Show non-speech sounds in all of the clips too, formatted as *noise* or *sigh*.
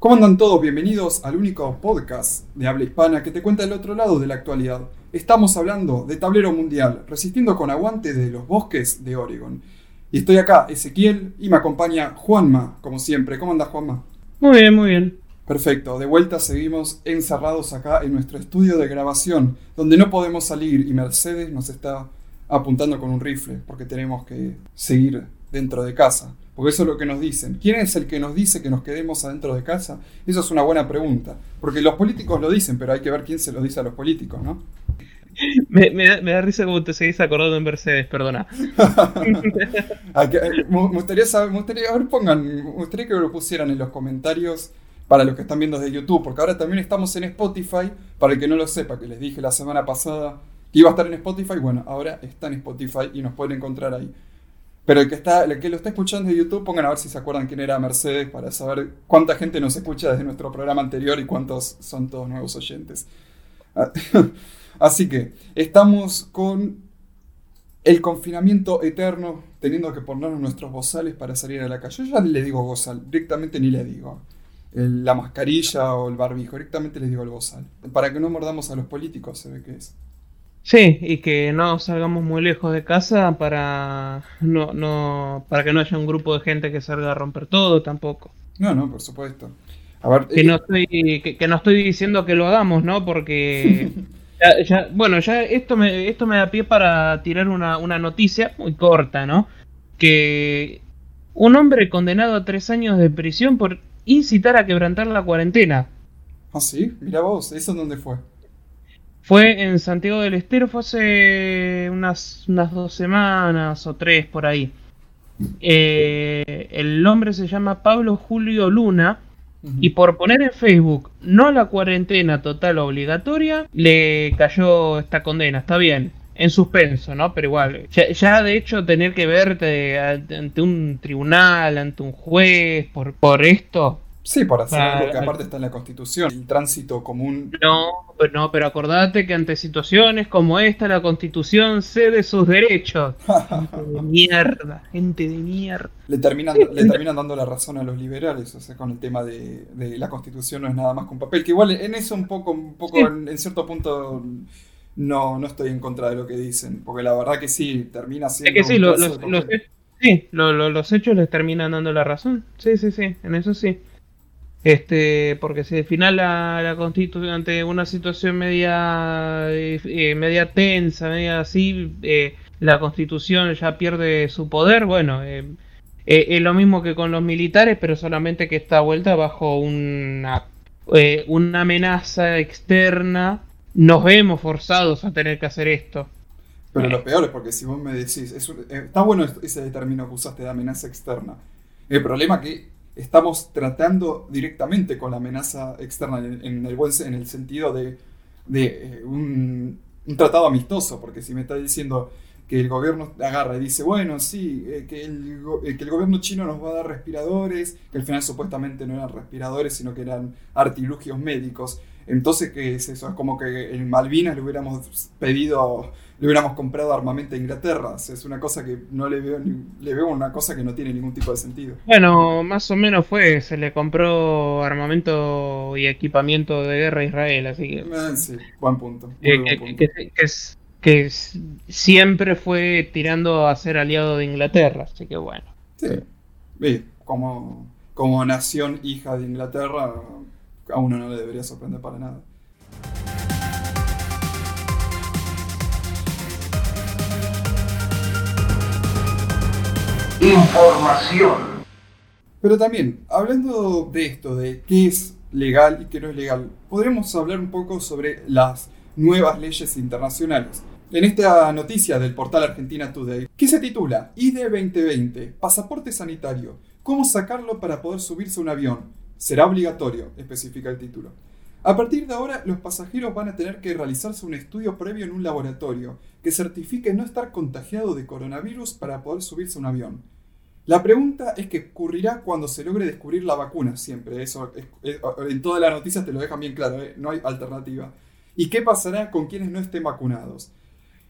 ¿Cómo andan todos? Bienvenidos al único podcast de habla hispana que te cuenta el otro lado de la actualidad. Estamos hablando de tablero mundial, resistiendo con aguante de los bosques de Oregon. Y estoy acá, Ezequiel, y me acompaña Juanma, como siempre. ¿Cómo andas, Juanma? Muy bien, muy bien. Perfecto, de vuelta seguimos encerrados acá en nuestro estudio de grabación, donde no podemos salir y Mercedes nos está apuntando con un rifle, porque tenemos que seguir dentro de casa. Porque eso es lo que nos dicen. ¿Quién es el que nos dice que nos quedemos adentro de casa? Eso es una buena pregunta. Porque los políticos lo dicen, pero hay que ver quién se lo dice a los políticos, ¿no? *laughs* Me, da, risa como te seguís acordando en Mercedes, perdona. *laughs* Eh, me gustaría saber, me gustaría, a ver, pongan, me gustaría que lo pusieran en los comentarios para los que están viendo desde YouTube, porque ahora también estamos en Spotify, para el que no lo sepa, que les dije la semana pasada que iba a estar en Spotify, bueno, ahora está en Spotify y nos pueden encontrar ahí. Pero el que, está, el que lo está escuchando de YouTube, pongan a ver si se acuerdan quién era Mercedes para saber cuánta gente nos escucha desde nuestro programa anterior y cuántos son todos nuevos oyentes. *laughs* Así que estamos con el confinamiento eterno, teniendo que ponernos nuestros bozales para salir a la calle. Yo ya le digo bozal, directamente ni le digo la mascarilla o el barbijo, directamente le digo el bozal. Para que no mordamos a los políticos, se ve que es. Sí, y que no salgamos muy lejos de casa para no, no, para que no haya un grupo de gente que salga a romper todo tampoco. No, no, por supuesto. que, no estoy, que, no estoy diciendo que lo hagamos, ¿no? Porque *laughs* bueno, ya esto me, esto me da pie para tirar una, una noticia muy corta, ¿no? Que un hombre condenado a tres años de prisión por incitar a quebrantar la cuarentena. Ah, sí, mira vos, ¿eso dónde fue? Fue en Santiago del Estero, fue hace unas, unas dos semanas o tres por ahí. Eh, el hombre se llama Pablo Julio Luna. Y por poner en Facebook no la cuarentena total obligatoria, le cayó esta condena. Está bien, en suspenso, ¿no? Pero igual, ya, de hecho tener que verte ante un tribunal, ante un juez, por, por esto, Sí, por hacer algo que aparte está en la Constitución, el tránsito común. No, no, pero acordate que ante situaciones como esta la Constitución cede sus derechos. *laughs* gente de mierda, gente de mierda. Le terminan, le terminan dando la razón a los liberales, o sea, con el tema de, la Constitución no es nada más que un papel, que igual en eso un poco, un poco en, cierto punto no, no estoy en contra de lo que dicen, porque la verdad que sí, termina siendo... Es que sí, los, sí los hechos les terminan dando la razón, sí, sí, sí, en eso sí. Este, porque si al final la, la constitución ante una situación media eh, eh, media tensa, media así, eh, la constitución ya pierde su poder, bueno, es lo mismo que con los militares, pero solamente que está vuelta bajo una, una amenaza externa. Nos vemos forzados a tener que hacer esto. Pero lo peor es porque si vos me decís, está bueno ese término que usaste de amenaza externa. El problema que estamos tratando directamente con la amenaza externa en, el, buen, en el sentido de, eh, un, tratado amistoso, porque si me está diciendo que el gobierno agarra y dice, bueno, sí, eh, que, el, eh, que el gobierno chino nos va a dar respiradores, que al final supuestamente no eran respiradores, sino que eran artilugios médicos. Entonces, ¿qué es eso? Es como que en Malvinas le hubiéramos pedido le hubiéramos comprado armamento a Inglaterra. es una cosa que no le veo, le veo una cosa que no tiene ningún tipo de sentido. Bueno, más o menos fue, se le compró armamento y equipamiento de guerra a Israel, así que... Ah, sí, buen punto. Que, siempre fue tirando a ser aliado de Inglaterra, así que bueno. Sí, como, como nación hija de Inglaterra, a uno no le debería sorprender para nada. Información. Pero también, hablando de esto, de qué es legal y qué no es legal, podremos hablar un poco sobre las nuevas leyes internacionales. En esta noticia del portal Argentina Today, que se titula ID 2020, pasaporte sanitario, ¿cómo sacarlo para poder subirse a un avión? Será obligatorio, especifica el título. A partir de ahora, los pasajeros van a tener que realizarse un estudio previo en un laboratorio que certifique no estar contagiado de coronavirus para poder subirse a un avión. La pregunta es qué ocurrirá cuando se logre descubrir la vacuna, siempre. Eso en todas las noticias te lo dejan bien claro, ¿eh? no hay alternativa. ¿Y qué pasará con quienes no estén vacunados?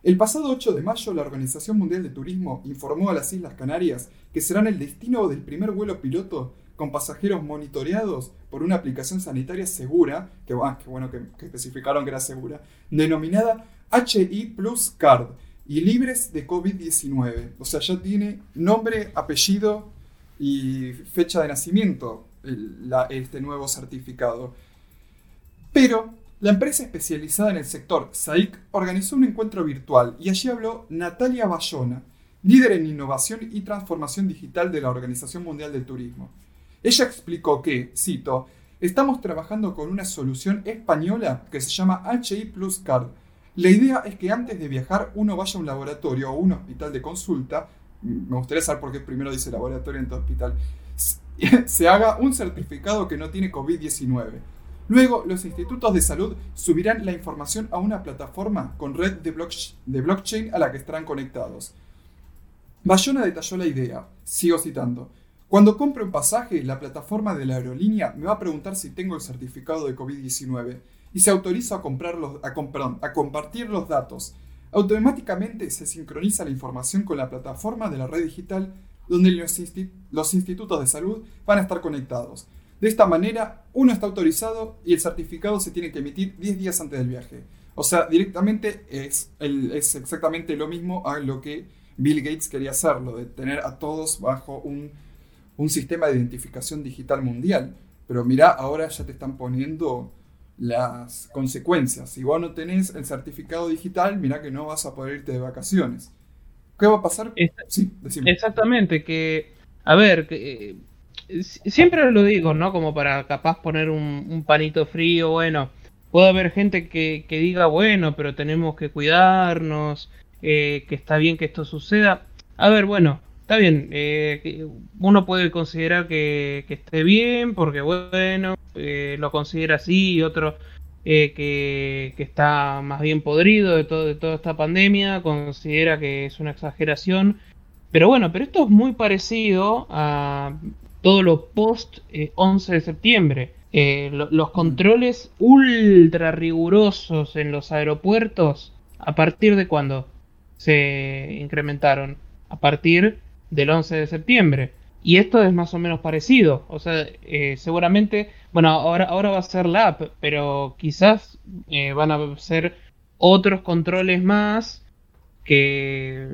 El pasado 8 de mayo, la Organización Mundial de Turismo informó a las Islas Canarias que serán el destino del primer vuelo piloto con pasajeros monitoreados por una aplicación sanitaria segura, que, ah, bueno que, especificaron que era segura, denominada HI Plus Card y libres de COVID-19. O sea, ya tiene nombre, apellido y fecha de nacimiento este nuevo certificado. Pero la empresa especializada en el sector, SAIC, organizó un encuentro virtual y allí habló Natalia Bayona, líder en innovación y transformación digital de la Organización Mundial del Turismo. Ella explicó que, cito, estamos trabajando con una solución española que se llama HI Plus Card. La idea es que antes de viajar uno vaya a un laboratorio o un hospital de consulta, me gustaría saber por qué primero dice laboratorio en tu hospital, *laughs* se haga un certificado que no tiene COVID-19 Luego, los institutos de salud subirán la información a una plataforma con red de, blockchain a la que estarán conectados. Bayona detalló la idea. Sigo citando. Cuando compre un pasaje, la plataforma de la aerolínea me va a preguntar si tengo el certificado de COVID-19 y se autoriza a, a, a compartir los datos. Automáticamente se sincroniza la información con la plataforma de la red digital donde los institutos de salud van a estar conectados. De esta manera, uno está autorizado y el certificado se tiene que emitir 10 días antes del viaje. O sea, directamente es, es exactamente lo mismo a lo que Bill Gates quería hacerlo, de tener a todos bajo un, sistema de identificación digital mundial. Pero mira, ahora ya te están poniendo las consecuencias. Si vos no tenés el certificado digital, mira que no vas a poder irte de vacaciones. ¿Qué va a pasar? sí, Exactamente, que, a ver, que, siempre lo digo, ¿no? Como para capaz poner un, panito frío, bueno, puede haber gente que, diga, bueno, pero tenemos que cuidarnos, eh, que está bien que esto suceda. A ver, bueno, está bien, eh, uno puede considerar que, esté bien, porque bueno, eh, lo considera así, y otro que, que, está más bien podrido de, todo, de toda esta pandemia, considera que es una exageración. Pero bueno, pero esto es muy parecido a, todo lo post 11 eh, de septiembre. Eh, los controles ultra rigurosos en los aeropuertos, ¿a partir de cuándo se incrementaron? A partir del 11 de septiembre. Y esto es más o menos parecido. O sea, eh, seguramente, bueno, ahora, ahora va a ser la app, pero quizás van a ser otros controles más que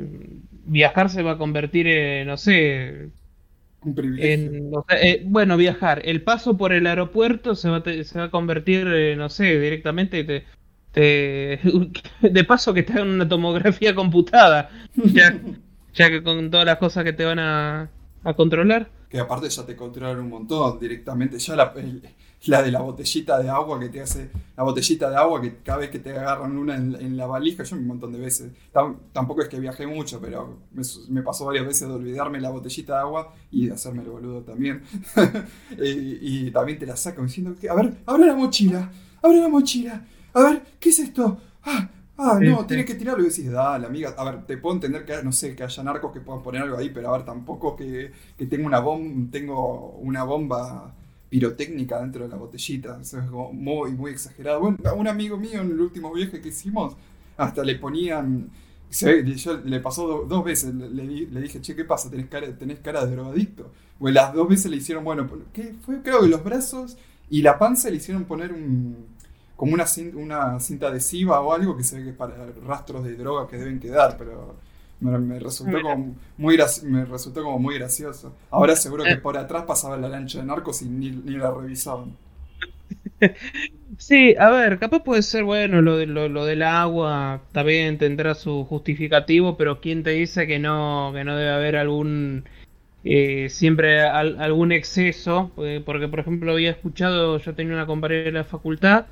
viajar se va a convertir en, no sé, eh, bueno, viajar. El paso por el aeropuerto se va, se va a convertir, eh, no sé, directamente *laughs* de paso que te hagan una tomografía computada. *laughs* Ya, ya, que con todas las cosas que te van a, a controlar. Que aparte ya te controlan un montón directamente. Ya la, de la botellita de agua que te hace, la botellita de agua que cada vez que te agarran una en, la valija, yo un montón de veces, tampoco es que viajé mucho, pero me, pasó varias veces de olvidarme la botellita de agua y de hacerme el boludo también. *laughs* y, también te la sacan diciendo que, a ver, abre la mochila, abre la mochila, a ver, ¿qué es esto? Ah, Ah, no, este. tienes que tirarlo y decís, dale, amiga. A ver, te puedo entender que, no sé, que haya narcos que puedan poner algo ahí, pero a ver, tampoco que, que tengo una bomba, tengo una bomba pirotécnica dentro de la botellita. Eso es como muy, muy exagerado. Bueno, a un amigo mío en el último viaje que hicimos, hasta le ponían. yo le pasó dos veces, le, dije, che, ¿qué pasa? ¿Tenés cara, tenés cara de drogadicto. Bueno, las dos veces le hicieron, bueno, ¿qué fue? Creo que los brazos y la panza le hicieron poner un como una cinta, una cinta adhesiva o algo que se ve que es para rastros de droga que deben quedar, pero me, resultó como muy me resultó como muy gracioso. Ahora seguro que eh. por atrás pasaba la lancha de narcos y ni, la revisaban. *laughs* Sí, a ver, capaz puede ser bueno lo, de, lo, del agua, también tendrá su justificativo, pero ¿quién te dice que no, que no debe haber algún eh, siempre algún exceso? Porque, por ejemplo, había escuchado, yo tenía una compañera de la facultad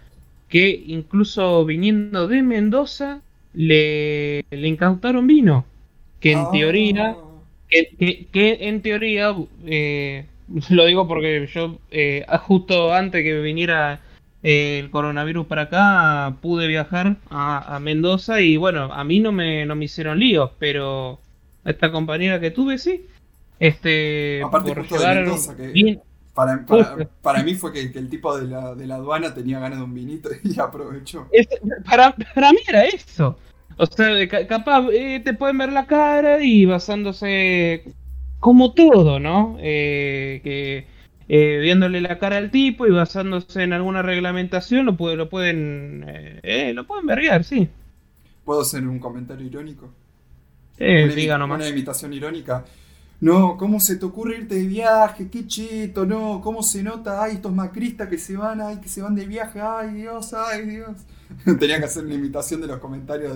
que incluso viniendo de Mendoza le, le incautaron vino que en teoría, ah. que, que, en teoría, eh, lo digo porque yo eh, justo antes que viniera eh, el coronavirus para acá, pude viajar a, Mendoza y bueno, a mí no me, no me hicieron líos, pero a esta compañera que tuve sí. Este, Aparte por Mendoza, para, para, mí fue que, el tipo de la, de la, aduana tenía ganas de un vinito *laughs* y aprovechó. para, para mí era eso. O sea, capaz eh, te pueden ver la cara y basándose como todo, ¿no? Eh, que eh, viéndole la cara al tipo y basándose en alguna reglamentación, lo, puede, lo pueden eh, lo pueden verguear, sí. ¿Puedo hacer un comentario irónico? Eh, diga nomás. Una imitación irónica. No, ¿cómo se te ocurre irte de viaje? Qué cheto, no, ¿cómo se nota? Ay, estos macristas que se van, ay, que se van de viaje, ay, Dios, ay, Dios. *laughs* Tenía que hacer una imitación de los comentarios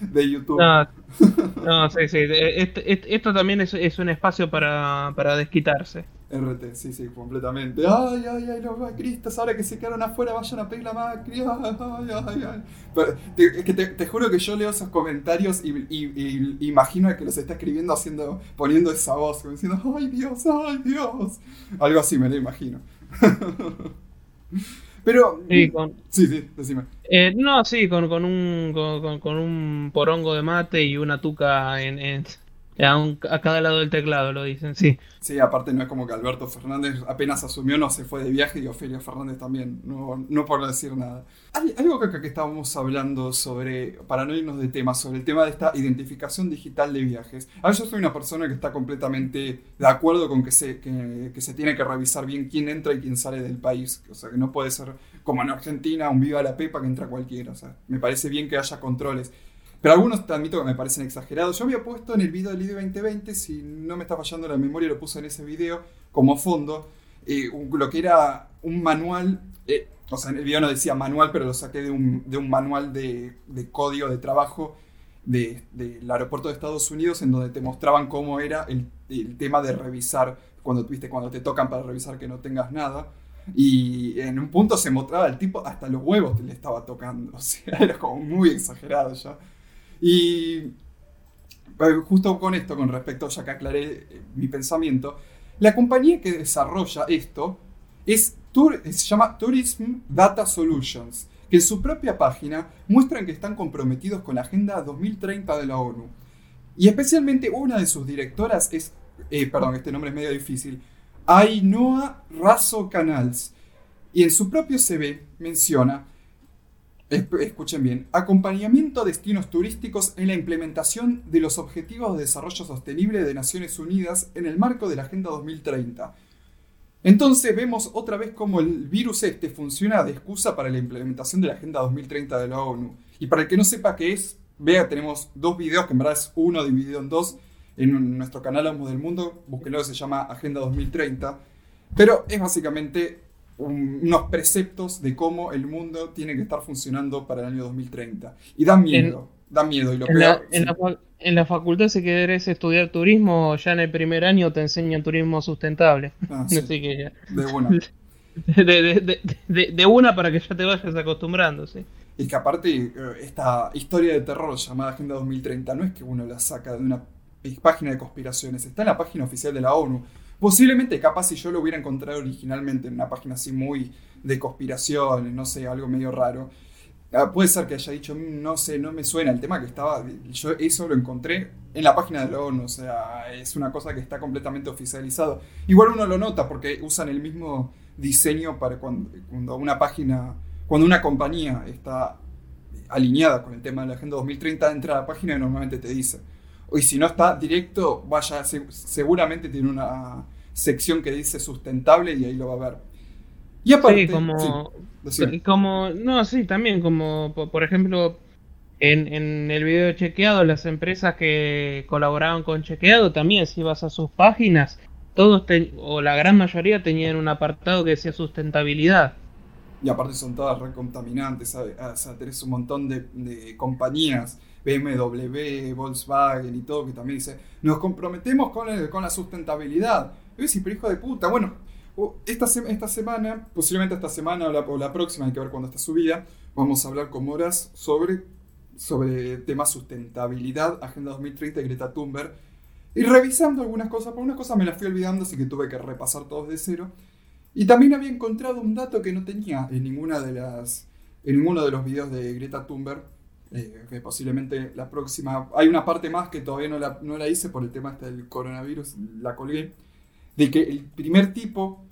de, YouTube. *laughs* No, sí, sí. Esto, también es, un espacio para, para desquitarse. RT, sí, sí, completamente. Ay, ay, ay, los macristas, ahora que se quedaron afuera, vayan a pedir la Macri. Ay, ay, ay. te, que te, juro que yo leo esos comentarios y, y, imagino que los está escribiendo haciendo, poniendo esa voz, como diciendo, ay Dios, ay Dios. Algo así me lo imagino. *laughs* Pero. Sí, con, sí, sí, decime. Eh, no, sí, con, con, un, con, con, un porongo de mate y una tuca en, en, a, cada lado del teclado lo dicen, sí. Sí, aparte no es como que Alberto Fernández apenas asumió, no se fue de viaje y Ofelia Fernández también, no, no por decir nada. Hay algo que, que estábamos hablando sobre, para no irnos de tema, sobre el tema de esta identificación digital de viajes. A yo soy una persona que está completamente de acuerdo con que se, que, que se tiene que revisar bien quién entra y quién sale del país. O sea, que no puede ser como en Argentina, un viva la pepa que entra cualquiera. O sea, me parece bien que haya controles. Pero algunos admito que me parecen exagerados. Yo había puesto en el video del IDE 2020, si no me está fallando la memoria, lo puse en ese video como fondo, eh, lo que era un manual, eh, o sea, en el video no decía manual, pero lo saqué de un, manual de, código de trabajo del aeropuerto de Estados Unidos, en donde te mostraban cómo era el, tema de revisar, cuando, cuando te tocan para revisar que no tengas nada. Y en un punto se mostraba el tipo, hasta los huevos te le estaba tocando. *laughs* O sea, era como muy exagerado ya. Y eh, justo con esto, con respecto, ya que aclaré eh, mi pensamiento, la compañía que desarrolla esto es, se llama Tourism Data Solutions, que en su propia página muestran que están comprometidos con la Agenda 2030 de la ONU. Y especialmente una de sus directoras es, eh, perdón, este nombre es medio difícil, Ainoa Razo Canals. Y en su propio CV menciona escuchen bien, acompañamiento a destinos turísticos en la implementación de los Objetivos de Desarrollo Sostenible de Naciones Unidas en el marco de la Agenda 2030. Entonces vemos otra vez cómo el virus este funciona de excusa para la implementación de la Agenda 2030 de la ONU. Y para el que no sepa qué es, vea, tenemos dos videos, que en verdad es uno dividido en dos, en nuestro canal Amos del Mundo, búsquenlo, se llama Agenda 2030. Pero es básicamente unos preceptos de cómo el mundo tiene que estar funcionando para el año 2030. Y da miedo, da miedo. Y lo en, la, en, la, facultad, si querés estudiar turismo, ya en el primer año te enseñan turismo sustentable. Ah, *laughs* de una. *laughs* De, una para que ya te vayas acostumbrando, sí. Y que aparte, eh, esta historia de terror llamada Agenda 2030 no es que uno la saca de una página de conspiraciones, está en la página oficial de la ONU. Posiblemente, capaz si yo lo hubiera encontrado originalmente en una página así muy de conspiraciones, no sé, algo medio raro. Ah, puede ser que haya dicho, mm, no sé, no me suena el tema que estaba. Yo eso lo encontré en la página de la ONU, o sea, es una cosa que está completamente oficializado. Igual uno lo nota porque usan el mismo diseño para cuando, cuando una página, cuando una compañía está alineada con el tema de la Agenda 2030, entra a la página y normalmente te dice y si no está directo, vaya, seguramente tiene una sección que dice sustentable y ahí lo va a ver. Y aparte, sí, como, como, no, sí, también como, por ejemplo, en, en el video de Chequeado, las empresas que colaboraban con Chequeado, también si vas a sus páginas, todos, o la gran mayoría tenían un apartado que decía sustentabilidad. Y aparte son todas recontaminantes, ¿sabes? O sea, tenés un montón de, de compañías BMW, Volkswagen y todo, que también dice, nos comprometemos con, con la sustentabilidad. Y decís, pero hijo de puta, bueno, esta, esta semana, posiblemente esta semana o la, próxima, hay que ver cuándo está subida, vamos a hablar con Moras sobre, sobre temas sustentabilidad, Agenda 2030 y Greta Thunberg, y revisando algunas cosas, por unas cosas me las fui olvidando, así que tuve que repasar todos de cero. Y también había encontrado un dato que no tenía en ninguna de las en ninguno de los videos de Greta Thunberg, eh, que posiblemente la próxima... Hay una parte más que todavía no la, no la hice por el tema este del coronavirus, la colgué, de que el primer tipo,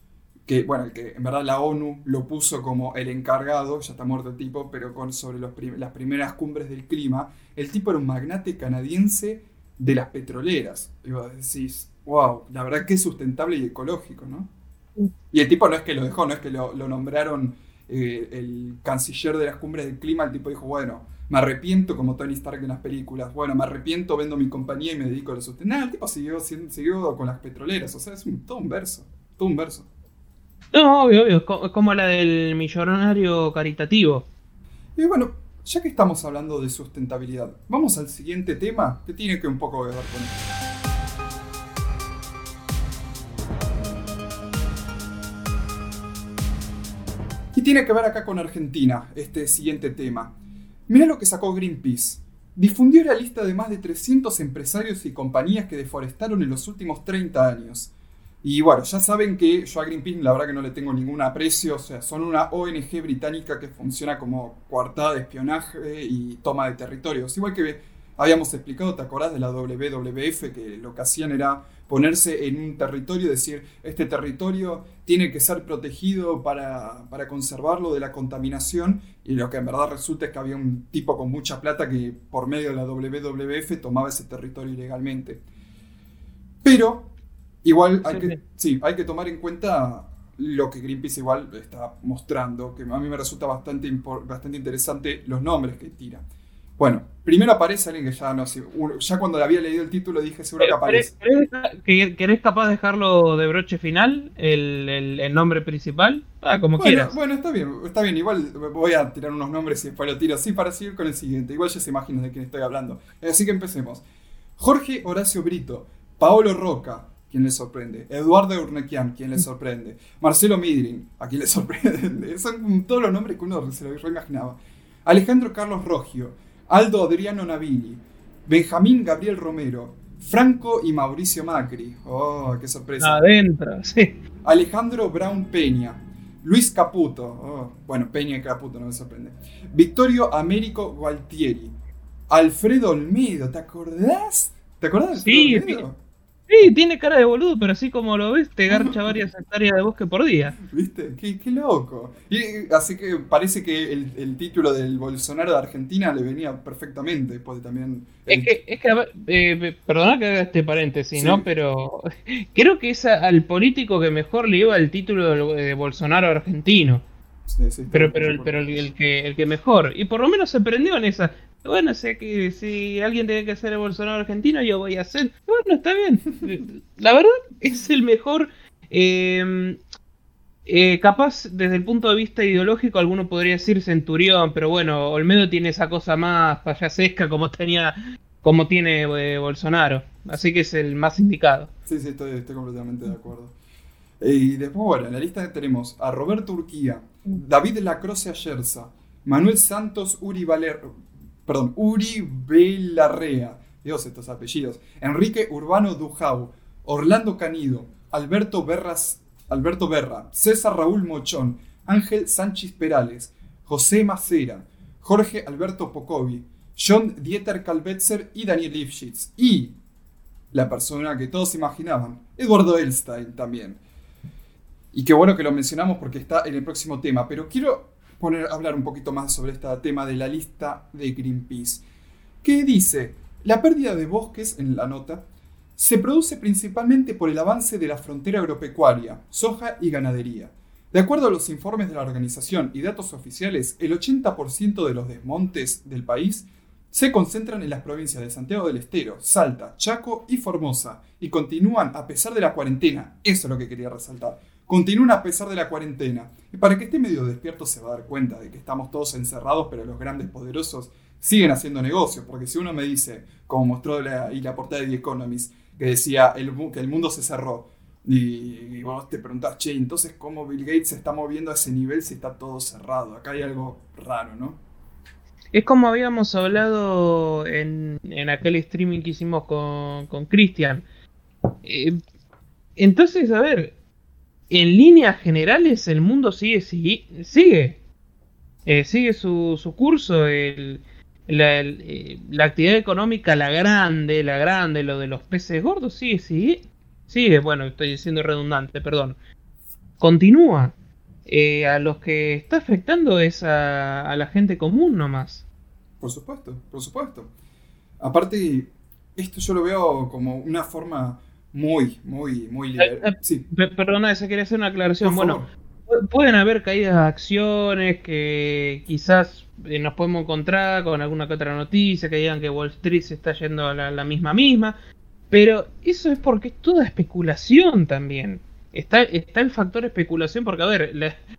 que bueno, el que en verdad la ONU lo puso como el encargado, ya está muerto el tipo, pero con, sobre los las primeras cumbres del clima, el tipo era un magnate canadiense de las petroleras. Y vos decís, wow, la verdad que es sustentable y ecológico, ¿no? Y el tipo no es que lo dejó, no es que lo, nombraron eh, el canciller de las cumbres del clima, el tipo dijo, bueno, me arrepiento como Tony Stark en las películas, bueno, me arrepiento, vendo mi compañía y me dedico a la sostenibilidad. el tipo siguió, siguió con las petroleras, o sea, es un, todo un verso, todo un verso. No, obvio, obvio, es como la del millonario caritativo. Y bueno, ya que estamos hablando de sustentabilidad, vamos al siguiente tema que tiene que un poco ver con esto. Y tiene que ver acá con Argentina, este siguiente tema. Mira lo que sacó Greenpeace. Difundió la lista de más de 300 empresarios y compañías que deforestaron en los últimos 30 años. Y bueno, ya saben que yo a Greenpeace la verdad que no le tengo ningún aprecio, o sea, son una ONG británica que funciona como coartada de espionaje y toma de territorios. Igual que habíamos explicado, ¿te acordás de la WWF? Que lo que hacían era ponerse en un territorio decir, este territorio tiene que ser protegido para, conservarlo de la contaminación. Y lo que en verdad resulta es que había un tipo con mucha plata que por medio de la WWF tomaba ese territorio ilegalmente. Pero igual hay, que, sí, hay que tomar en cuenta lo que Greenpeace igual está mostrando, que a mí me resulta bastante, bastante interesante los nombres que tira. Bueno, primero aparece alguien que ya no sé, ya cuando le había leído el título dije seguro que aparece. ¿Querés, capaz de dejarlo de broche final, el, nombre principal? Ah, como quieras. Bueno, está bien, está bien, igual voy a tirar unos nombres y después lo tiro así para seguir con el siguiente, igual ya se imaginan de quién estoy hablando. Así que empecemos. Jorge Horacio Brito, Paolo Roca, quien le sorprende. Eduardo Urnequian, quien le sorprende. Marcelo Midrin, a quien le *laughs* sorprende. Son todos los nombres que uno se lo imaginaba. Alejandro Carlos Rogio, Aldo Adriano Navini, Benjamín Gabriel Romero, Franco y Mauricio Macri. Oh, qué sorpresa. Adentro, sí. Alejandro Brown Peña, Luis Caputo. Oh, bueno, Peña y Caputo no me sorprende. Victorio Américo Gualtieri. Alfredo Olmedo, ¿te acordás? ¿Te acordás de sí, Olmedo? Sí, tiene cara de boludo, pero así como lo ves, te garcha varias hectáreas de bosque por día. ¿Viste? Qué, loco. Y así que parece que el, título del Bolsonaro de Argentina le venía perfectamente después de también. Es que, es que eh, perdona que haga este paréntesis, ¿no? Pero *laughs* creo que es al político que mejor le lleva el título de Bolsonaro argentino. Sí, sí, pero pero, pero el, que, el que mejor. Y por lo menos se prendió en esa. Bueno, sé que si alguien tiene que ser el Bolsonaro argentino, yo voy a ser. Bueno, está bien. *laughs* La verdad es el mejor. Em, eh, capaz, desde el punto de vista ideológico, alguno podría decir Centurión, pero bueno, Olmedo tiene esa cosa más payasesca como tenía, como tiene eh, Bolsonaro. Así que es el más indicado. Sí, sí, estoy, completamente de acuerdo. Y después, bueno, en la lista tenemos a Roberto Urquía, David Lacroce Ayerza, Manuel Santos Uri Valero, perdón, Uri Belarrea, Dios estos apellidos, Enrique Urbano Dujau, Orlando Canido, Alberto Berras, Alberto Berra, César Raúl Mochón, Ángel Sánchez Perales, José Macera, Jorge Alberto Pocovi, John Dieter Kalbetzer y Daniel Lifshitz. Y la persona que todos imaginaban, Eduardo Elstein también. Y qué bueno que lo mencionamos porque está en el próximo tema, pero quiero poner, hablar un poquito más sobre este tema de la lista de Greenpeace, que dice, la pérdida de bosques, en la nota, se produce principalmente por el avance de la frontera agropecuaria, soja y ganadería. De acuerdo a los informes de la organización y datos oficiales, el 80% de los desmontes del país se concentran en las provincias de Santiago del Estero, Salta, Chaco y Formosa, y continúan a pesar de la cuarentena. Eso es lo que quería resaltar continúan a pesar de la cuarentena. Y para que esté medio despierto se va a dar cuenta de que estamos todos encerrados, pero los grandes poderosos siguen haciendo negocios. Porque si uno me dice, como mostró la, y la portada de The Economist, que decía el, que el mundo se cerró, y, vos te preguntás, che, entonces cómo Bill Gates se está moviendo a ese nivel si está todo cerrado. Acá hay algo raro, ¿no? Es como habíamos hablado en, aquel streaming que hicimos con Cristian. Eh, entonces, a ver, en líneas generales el mundo sigue, sigue, sigue, eh, sigue su, su curso, eh, la, actividad económica, la grande, la grande, lo de los peces gordos, sigue, sigue, sigue, bueno, estoy diciendo redundante, perdón, continúa. Eh, a los que está afectando es a, a la gente común nomás. Por supuesto, por supuesto. Aparte, esto yo lo veo como una forma muy, muy, muy liberal. Eh, eh, sí. Perdona, esa quería hacer una aclaración. bueno, pueden haber caídas de acciones que quizás eh, nos podemos encontrar con alguna que otra noticia que digan que Wall Street se está yendo a la, misma misma. Pero eso es porque es toda especulación también. Está, está el factor especulación porque, a ver,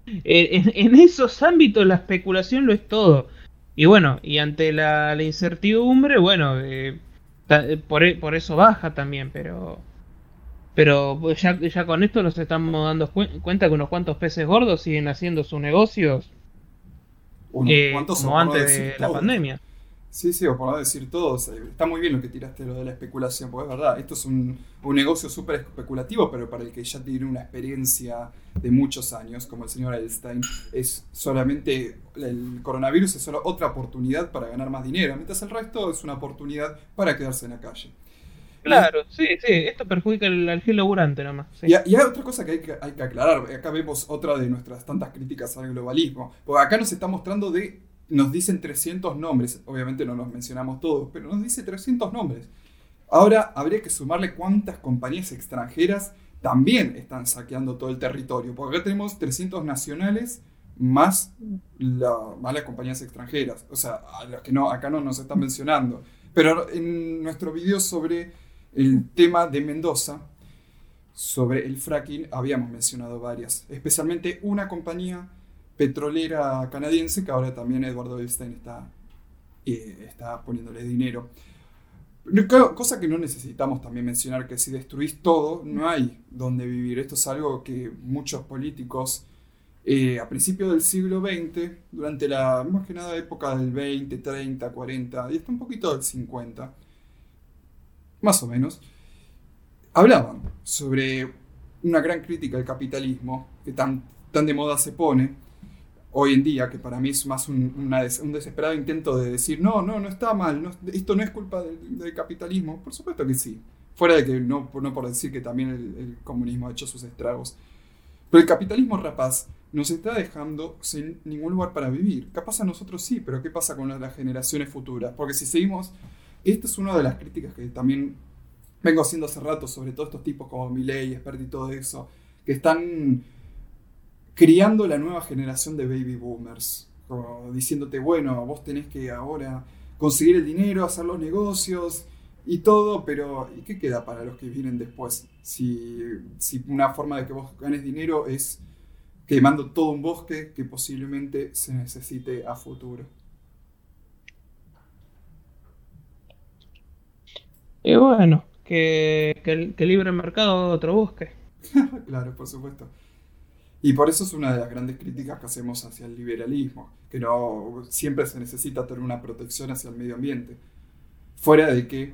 en, esos ámbitos la especulación lo es todo. Y bueno, y ante la, incertidumbre, bueno, eh, por, e, por, eso baja también, pero pero ya, ya con esto nos estamos dando cuenta que unos cuantos peces gordos siguen haciendo sus negocios eh, como antes de la pandemia. Sí, sí, o por no decir todo, está muy bien lo que tiraste lo de la especulación, porque es verdad, esto es un, un negocio súper especulativo, pero para el que ya tiene una experiencia de muchos años, como el señor Einstein, es solamente, el coronavirus es solo otra oportunidad para ganar más dinero, mientras el resto es una oportunidad para quedarse en la calle. Claro, sí, sí, esto perjudica al, al laburante nomás. Y, hay otra cosa que hay, que hay que aclarar, acá vemos otra de nuestras tantas críticas al globalismo, porque acá nos está mostrando de, nos dicen 300 nombres, obviamente no nos mencionamos todos, pero nos dice 300 nombres. Ahora habría que sumarle cuántas compañías extranjeras también están saqueando todo el territorio, porque acá tenemos 300 nacionales más, la, más las compañías extranjeras, o sea, a las que no, acá no nos están mencionando. Pero en nuestro video sobre el tema de Mendoza, sobre el fracking, habíamos mencionado varias, especialmente una compañía petrolera canadiense que ahora también Eduardo Einstein está, eh, está poniéndole dinero. Cosa que no necesitamos también mencionar, que si destruís todo, no hay donde vivir. Esto es algo que muchos políticos eh, a principios del siglo XX, durante la más que nada época del 20, 30, 40 y hasta un poquito del 50, más o menos, hablaban sobre una gran crítica al capitalismo que tan, tan de moda se pone hoy en día, que para mí es más un, un desesperado intento de decir, no, no, no está mal, esto no es culpa del, capitalismo. Por supuesto que sí. Fuera de que no, no por decir que también el, comunismo ha hecho sus estragos. Pero el capitalismo rapaz nos está dejando sin ningún lugar para vivir. Capaz a nosotros sí, pero ¿qué pasa con las generaciones futuras? Porque si seguimos esta es una de las críticas que también vengo haciendo hace rato sobre todos estos tipos como Miley, Expert y todo eso, que están criando la nueva generación de baby boomers, diciéndote, bueno, vos tenés que ahora conseguir el dinero, hacer los negocios y todo, pero ¿y qué queda para los que vienen después? Si, si una forma de que vos ganes dinero es quemando todo un bosque que posiblemente se necesite a futuro. Y bueno, que, el, libre mercado otro busque. *laughs* claro, por supuesto. Y por eso es una de las grandes críticas que hacemos hacia el liberalismo, que no siempre se necesita tener una protección hacia el medio ambiente. Fuera de que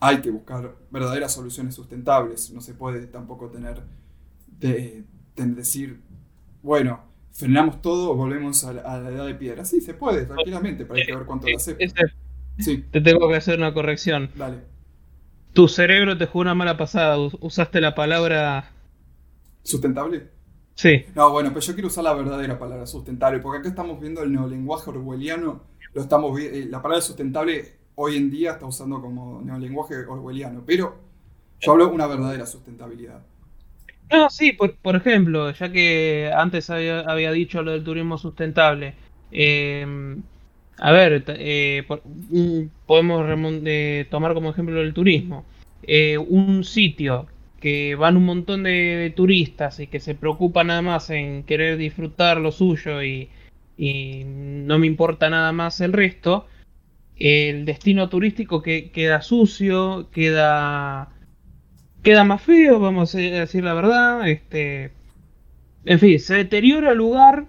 hay que buscar verdaderas soluciones sustentables, no se puede tampoco tener de, decir, bueno, frenamos todo o volvemos a la, edad de piedra. Sí, se puede, tranquilamente, pero hay que ver cuánto lo hace. Sí. Te tengo que hacer una corrección. Dale. Tu cerebro te jugó una mala pasada, usaste la palabra... ¿Sustentable? Sí. No, bueno, pero yo quiero usar la verdadera palabra sustentable, porque acá estamos viendo el neolenguaje orwelliano, lo estamos eh, la palabra sustentable hoy en día está usando como neolenguaje orwelliano, pero yo hablo de una verdadera sustentabilidad. No, sí, por, por ejemplo, ya que antes había, había, dicho lo del turismo sustentable, eh, a ver, eh, podemos eh, tomar como ejemplo el turismo. Eh, un sitio que van un montón de, turistas y que se preocupa nada más en querer disfrutar lo suyo y, no me importa nada más el resto, el destino turístico que queda sucio, queda queda más feo, vamos a decir la verdad, este en fin, se deteriora el lugar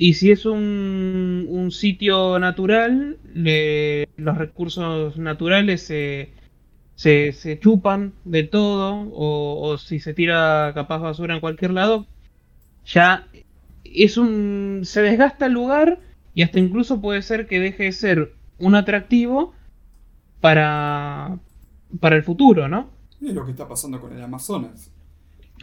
y si es un, un sitio natural, los recursos naturales se, se, chupan de todo, o, si se tira capaz basura en cualquier lado, ya es un. se desgasta el lugar y hasta incluso puede ser que deje de ser un atractivo para, para el futuro, ¿no? Es lo que está pasando con el Amazonas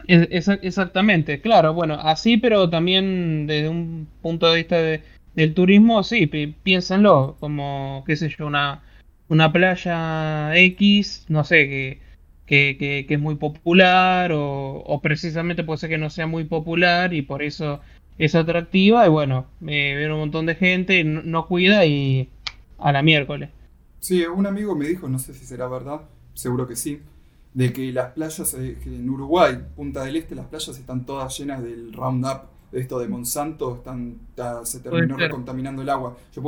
exactamente, claro, bueno, así, pero también desde un punto de vista del turismo, sí, piénsenlo, como, qué sé yo, una, una playa X, no sé, que, que, es muy popular o, precisamente puede ser que no sea muy popular y por eso es atractiva y bueno, me ven un montón de gente, no, cuida y a la miércoles. Sí, un amigo me dijo, no sé si será verdad, seguro que sí, de que las playas eh, en Uruguay, Punta del Este, las playas están todas llenas del Roundup, de esto de Monsanto, están, se terminó recontaminando el agua. Yo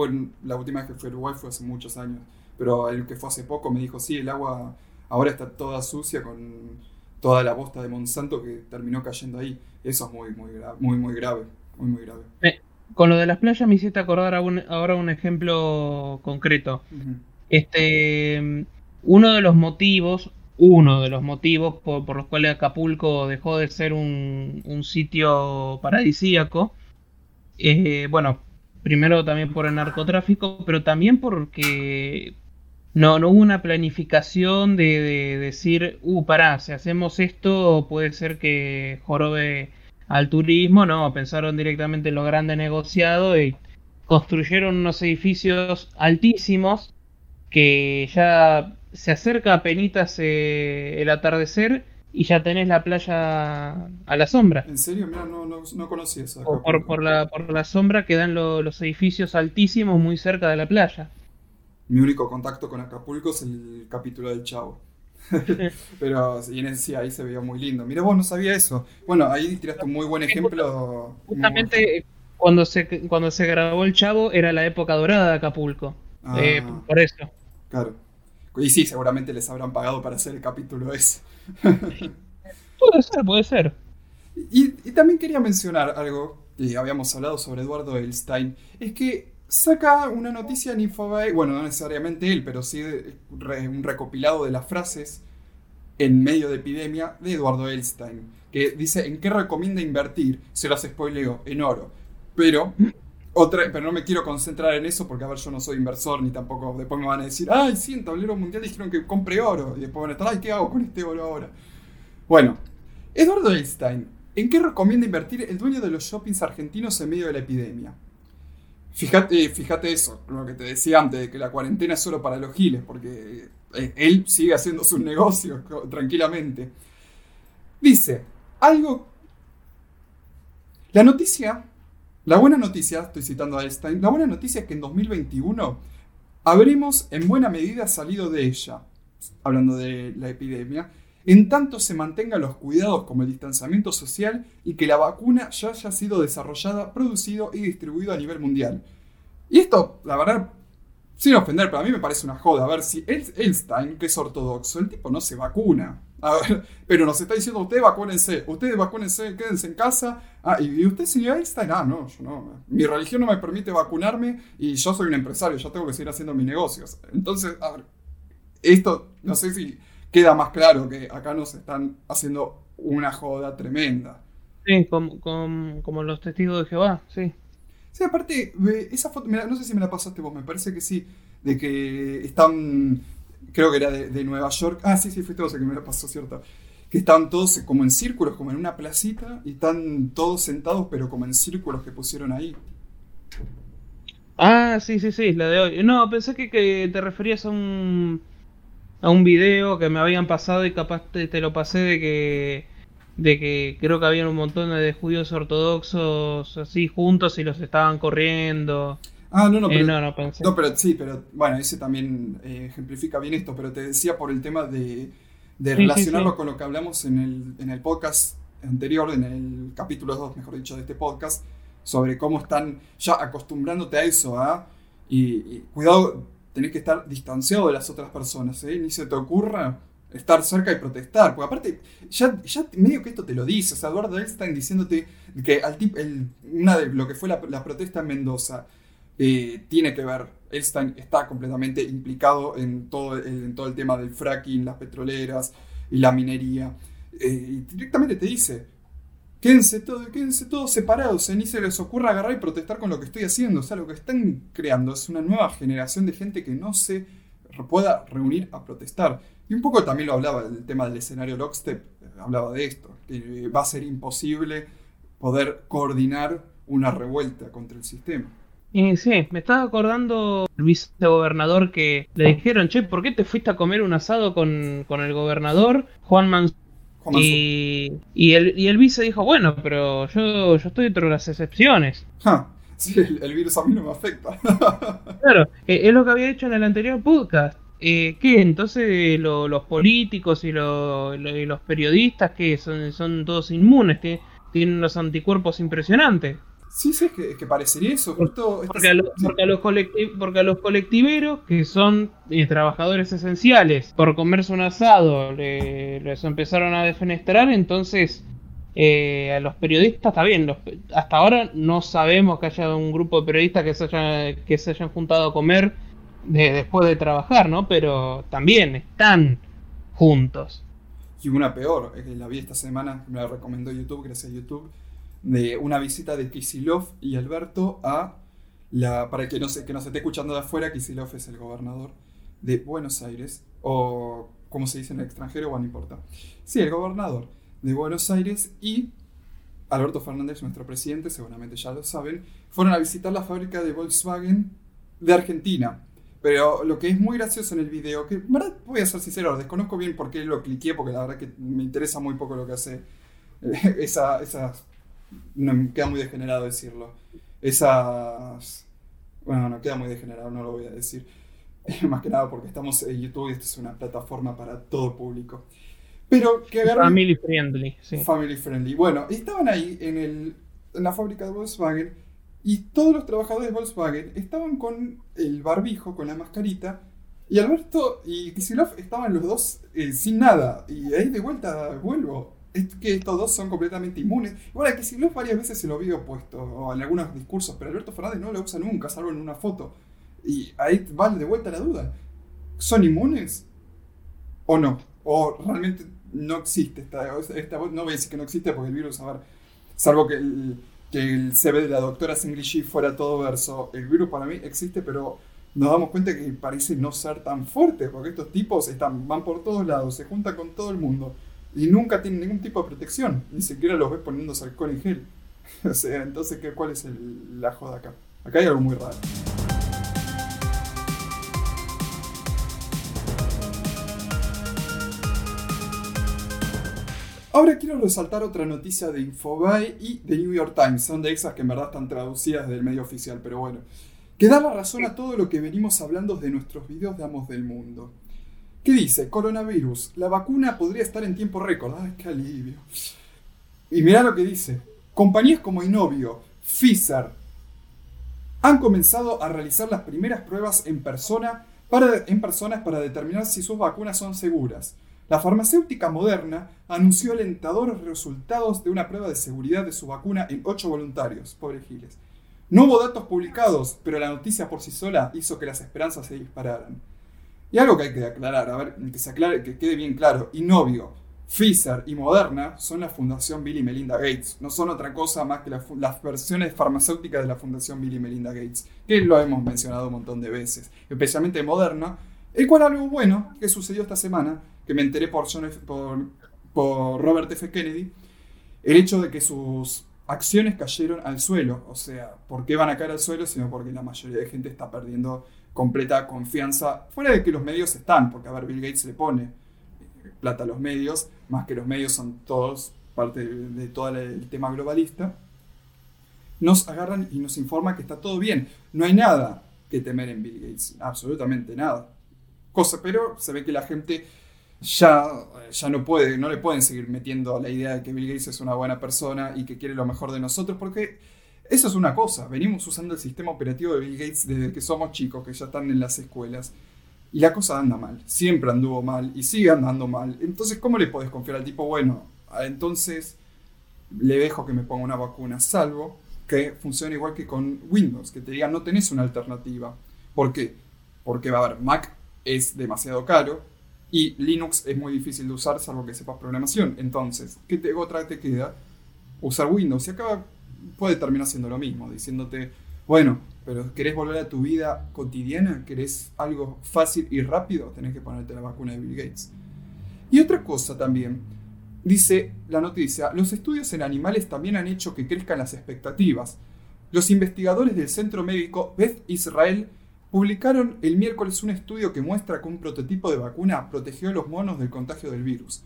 la última vez que fui a Uruguay fue hace muchos años, pero el que fue hace poco me dijo, sí, el agua ahora está toda sucia con toda la bosta de Monsanto que terminó cayendo ahí. Eso es muy, muy, muy, muy grave. Muy, muy grave. Eh, con lo de las playas me hiciste acordar ahora un ejemplo concreto. Este, uno de los motivos, uno de los motivos por, los cuales Acapulco dejó de ser un, sitio paradisíaco, eh, bueno, primero también por el narcotráfico, pero también porque no, no hubo una planificación de, decir, uh, pará, si hacemos esto puede ser que jorobe al turismo, no, pensaron directamente en lo grande negociado y construyeron unos edificios altísimos que ya se acerca a penitas eh, el atardecer y ya tenés la playa a la sombra. ¿En serio? Mira, no, no, no conocí eso. Por, por, la, por la sombra que dan los edificios altísimos muy cerca de la playa mi único contacto con Acapulco es el capítulo del Chavo. *laughs* Pero y en sí, ahí se veía muy lindo. Mira, vos no sabía eso. Bueno, ahí tiraste un muy buen ejemplo. Justamente cuando se, cuando se grabó el Chavo era la época dorada de Acapulco. Ah. Eh, por eso. Claro. Y sí, seguramente les habrán pagado para hacer el capítulo ese. puede ser, puede ser. Y, y también quería mencionar algo que habíamos hablado sobre Eduardo Elstein. Es que saca una noticia en Infobae, bueno, no necesariamente él, pero sí un recopilado de las frases en medio de epidemia de Eduardo Elstein, que dice en qué recomienda invertir, se las spoileo, en oro. Pero, otra, pero no me quiero concentrar en eso porque, a ver, yo no soy inversor ni tampoco, después me van a decir, ay, sí, en tablero mundial dijeron que compre oro, y después van a estar, ay, ¿qué hago con este oro ahora? Bueno, Eduardo Elstein, ¿en qué recomienda invertir el dueño de los shoppings argentinos en medio de la epidemia? Fíjate, fíjate eso, lo que te decía antes, de que la cuarentena es solo para los giles, porque eh, él sigue haciendo sus negocios tranquilamente. Dice, algo... La noticia, la buena noticia, estoy citando a Einstein, la buena noticia es que en 2021 habremos en buena medida salido de ella, hablando de la epidemia, en tanto se mantengan los cuidados como el distanciamiento social y que la vacuna ya haya sido desarrollada, producido y distribuido a nivel mundial. Y esto, la verdad, sin ofender, pero a mí me parece una joda. A ver, si Einstein, que es ortodoxo, el tipo no se vacuna. A ver, *laughs* pero nos está diciendo, ustedes vacúnense, ustedes vacúnense, quédense en casa. Ah, y, usted, señor Einstein, ah, no, yo no. Mi religión no me permite vacunarme y yo soy un empresario, ya tengo que seguir haciendo mis negocios. Entonces, a ver, esto, no sé si queda más claro que acá nos están haciendo una joda tremenda. Sí, como, los testigos de Jehová, sí. Sí, aparte, esa foto, no sé si me la pasaste vos, me parece que sí, de que están, creo que era de, Nueva York, ah, sí, sí, fuiste vos el que me la pasó, ¿cierto? Que están todos como en círculos, como en una placita, y están todos sentados, pero como en círculos que pusieron ahí. Ah, sí, sí, sí, la de hoy. No, pensé que te referías a un a un video que me habían pasado y capaz te, lo pasé de que de que creo que había un montón de judíos ortodoxos así juntos y los estaban corriendo. Ah, no, no, eh, pero, no, pero sí, pero bueno, ese también eh, ejemplifica bien esto, pero te decía por el tema de, de relacionarlo con lo que hablamos en el, en el podcast anterior, en el capítulo 2, mejor dicho, de este podcast, sobre cómo están ya acostumbrándote a eso, ¿ah? y cuidado, tenés que estar distanciado de las otras personas, ¿eh? Ni se te ocurra estar cerca y protestar, porque aparte, ya, ya medio que esto te lo dice, o sea, Eduardo Elstein diciéndote que al una de lo que fue la, protesta en Mendoza eh, tiene que ver, Elstein está completamente implicado en todo el, en todo el tema del fracking, las petroleras y la minería, eh, y directamente te dice, Quédense, quédense todos separados, ni se les ocurra agarrar y protestar con lo que estoy haciendo. O sea, lo que están creando es una nueva generación de gente que no se pueda reunir a protestar. Y un poco también lo hablaba el tema del escenario Lockstep, eh, hablaba de esto, que va a ser imposible poder coordinar una revuelta contra el sistema. Y sí, me estaba acordando el vicegobernador que le dijeron, che, ¿por qué te fuiste a comer un asado con, con el gobernador Juan Mansur? Y, y, el, y el vice dijo, bueno, pero yo, yo estoy dentro de las excepciones. sí, el, virus a mí no me afecta. *laughs* claro, eh, es lo que había dicho en el anterior podcast. Eh, ¿Qué? Entonces los políticos y, los periodistas, que son, son todos inmunes? ¿Tienen unos anticuerpos impresionantes? Sí, sí, es que, parecería eso. porque, a los, porque, a los colectiveros, que son eh, trabajadores esenciales, por comerse un asado, les empezaron a defenestrar, entonces eh, a los periodistas está bien. hasta ahora no sabemos que haya un grupo de periodistas que se, haya, que se hayan juntado a comer después de trabajar, ¿no? Pero también están juntos. Y una peor, que la vi esta semana, me la recomendó YouTube, gracias a YouTube de una visita de Kisilov y Alberto a la. Para que no, se, que no se esté escuchando de afuera, Kisilov es el gobernador de Buenos Aires, o como se dice en el extranjero, bueno, no importa. Sí, el gobernador de Buenos Aires y Alberto Fernández, nuestro presidente, seguramente ya lo saben, fueron a visitar la fábrica de Volkswagen de Argentina. Pero lo que es muy gracioso en el video, que verdad voy a ser sincero, desconozco bien por qué lo cliqué, porque la verdad que me interesa muy poco lo que hace esa, esas no, queda muy degenerado decirlo. Esas... Bueno, no queda muy degenerado, no lo voy a decir. *laughs* Más que nada porque estamos en YouTube y esta es una plataforma para todo público. Pero que Family friendly, sí. Family friendly. Bueno, estaban ahí en, el, en la fábrica de Volkswagen y todos los trabajadores de Volkswagen estaban con el barbijo, con la mascarita, y Alberto y Kisilov estaban los dos eh, sin nada. Y ahí de vuelta vuelvo es que estos dos son completamente inmunes. Bueno, que no varias veces se lo vi opuesto, o en algunos discursos, pero Alberto Fernández no lo usa nunca, salvo en una foto. Y ahí va de vuelta la duda. ¿Son inmunes? ¿O no? ¿O realmente no existe esta, esta No voy a decir que no existe porque el virus, a ver, salvo que el, que el CV de la doctora Singlishy fuera todo verso, el virus para mí existe, pero nos damos cuenta que parece no ser tan fuerte, porque estos tipos están, van por todos lados, se juntan con todo el mundo y nunca tienen ningún tipo de protección, ni siquiera los ves poniéndose alcohol en gel. *laughs* o sea, entonces, ¿qué, ¿cuál es el, la joda acá? Acá hay algo muy raro. Ahora quiero resaltar otra noticia de Infobae y de New York Times. Son de esas que en verdad están traducidas del medio oficial, pero bueno. Que da la razón a todo lo que venimos hablando de nuestros videos de Amos del Mundo. ¿Qué dice? Coronavirus. La vacuna podría estar en tiempo récord. ¡Ay, qué alivio! Y mira lo que dice. Compañías como Inovio, Pfizer, han comenzado a realizar las primeras pruebas en, para, en personas para determinar si sus vacunas son seguras. La farmacéutica Moderna anunció alentadores resultados de una prueba de seguridad de su vacuna en ocho voluntarios. Pobre Giles. No hubo datos publicados, pero la noticia por sí sola hizo que las esperanzas se dispararan. Y algo que hay que aclarar, a ver, que se aclare, que quede bien claro, Innovio, Pfizer y Moderna son la Fundación Bill y Melinda Gates, no son otra cosa más que las versiones farmacéuticas de la Fundación Bill y Melinda Gates, que lo hemos mencionado un montón de veces, especialmente Moderna, el cual algo bueno que sucedió esta semana, que me enteré por, por, por Robert F. Kennedy, el hecho de que sus acciones cayeron al suelo, o sea, ¿por qué van a caer al suelo? Sino porque la mayoría de gente está perdiendo completa confianza, fuera de que los medios están, porque a ver, Bill Gates le pone plata a los medios, más que los medios son todos parte de, todo el tema globalista, nos agarran y nos informan que está todo bien. No hay nada que temer en Bill Gates, absolutamente nada. Cosa, pero se ve que la gente ya, ya no puede, no le pueden seguir metiendo la idea de que Bill Gates es una buena persona y que quiere lo mejor de nosotros, porque eso es una cosa, venimos usando el sistema operativo de Bill Gates desde que somos chicos, que ya están en las escuelas. Y la cosa anda mal, siempre anduvo mal y sigue andando mal. Entonces, ¿cómo le podés confiar al tipo, bueno, entonces le dejo que me ponga una vacuna, salvo que funcione igual que con Windows, que te diga no tenés una alternativa. ¿Por qué? Porque va a haber Mac es demasiado caro y Linux es muy difícil de usar salvo que sepas programación. Entonces, ¿qué te, otra te queda? Usar Windows. Y acaba puede terminar siendo lo mismo, diciéndote, bueno, pero ¿querés volver a tu vida cotidiana? ¿Querés algo fácil y rápido? Tenés que ponerte la vacuna de Bill Gates. Y otra cosa también, dice la noticia, los estudios en animales también han hecho que crezcan las expectativas. Los investigadores del centro médico Beth Israel publicaron el miércoles un estudio que muestra que un prototipo de vacuna protegió a los monos del contagio del virus.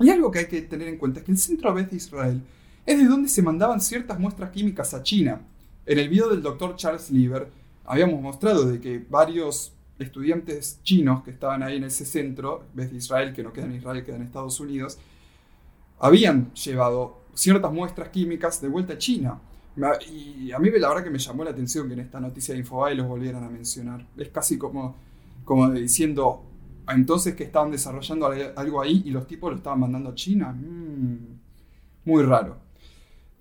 Y algo que hay que tener en cuenta es que el centro Beth Israel es de donde se mandaban ciertas muestras químicas a China. En el video del doctor Charles Lieber habíamos mostrado de que varios estudiantes chinos que estaban ahí en ese centro, Beth Israel, que no queda en Israel, queda en Estados Unidos, habían llevado ciertas muestras químicas de vuelta a China. Y a mí la verdad que me llamó la atención que en esta noticia de Infobae los volvieran a mencionar. Es casi como, como diciendo, entonces que estaban desarrollando algo ahí y los tipos lo estaban mandando a China. Mm, muy raro.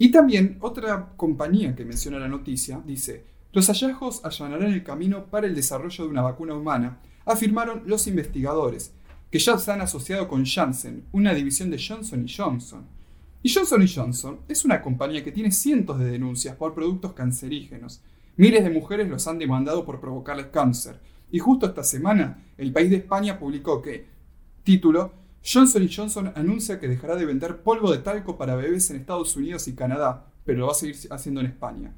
Y también otra compañía que menciona la noticia dice, los hallazgos allanarán el camino para el desarrollo de una vacuna humana, afirmaron los investigadores, que ya se han asociado con Janssen, una división de Johnson Johnson. Y Johnson Johnson es una compañía que tiene cientos de denuncias por productos cancerígenos. Miles de mujeres los han demandado por provocarles cáncer. Y justo esta semana, el país de España publicó que, título, Johnson Johnson anuncia que dejará de vender polvo de talco para bebés en Estados Unidos y Canadá, pero lo va a seguir haciendo en España.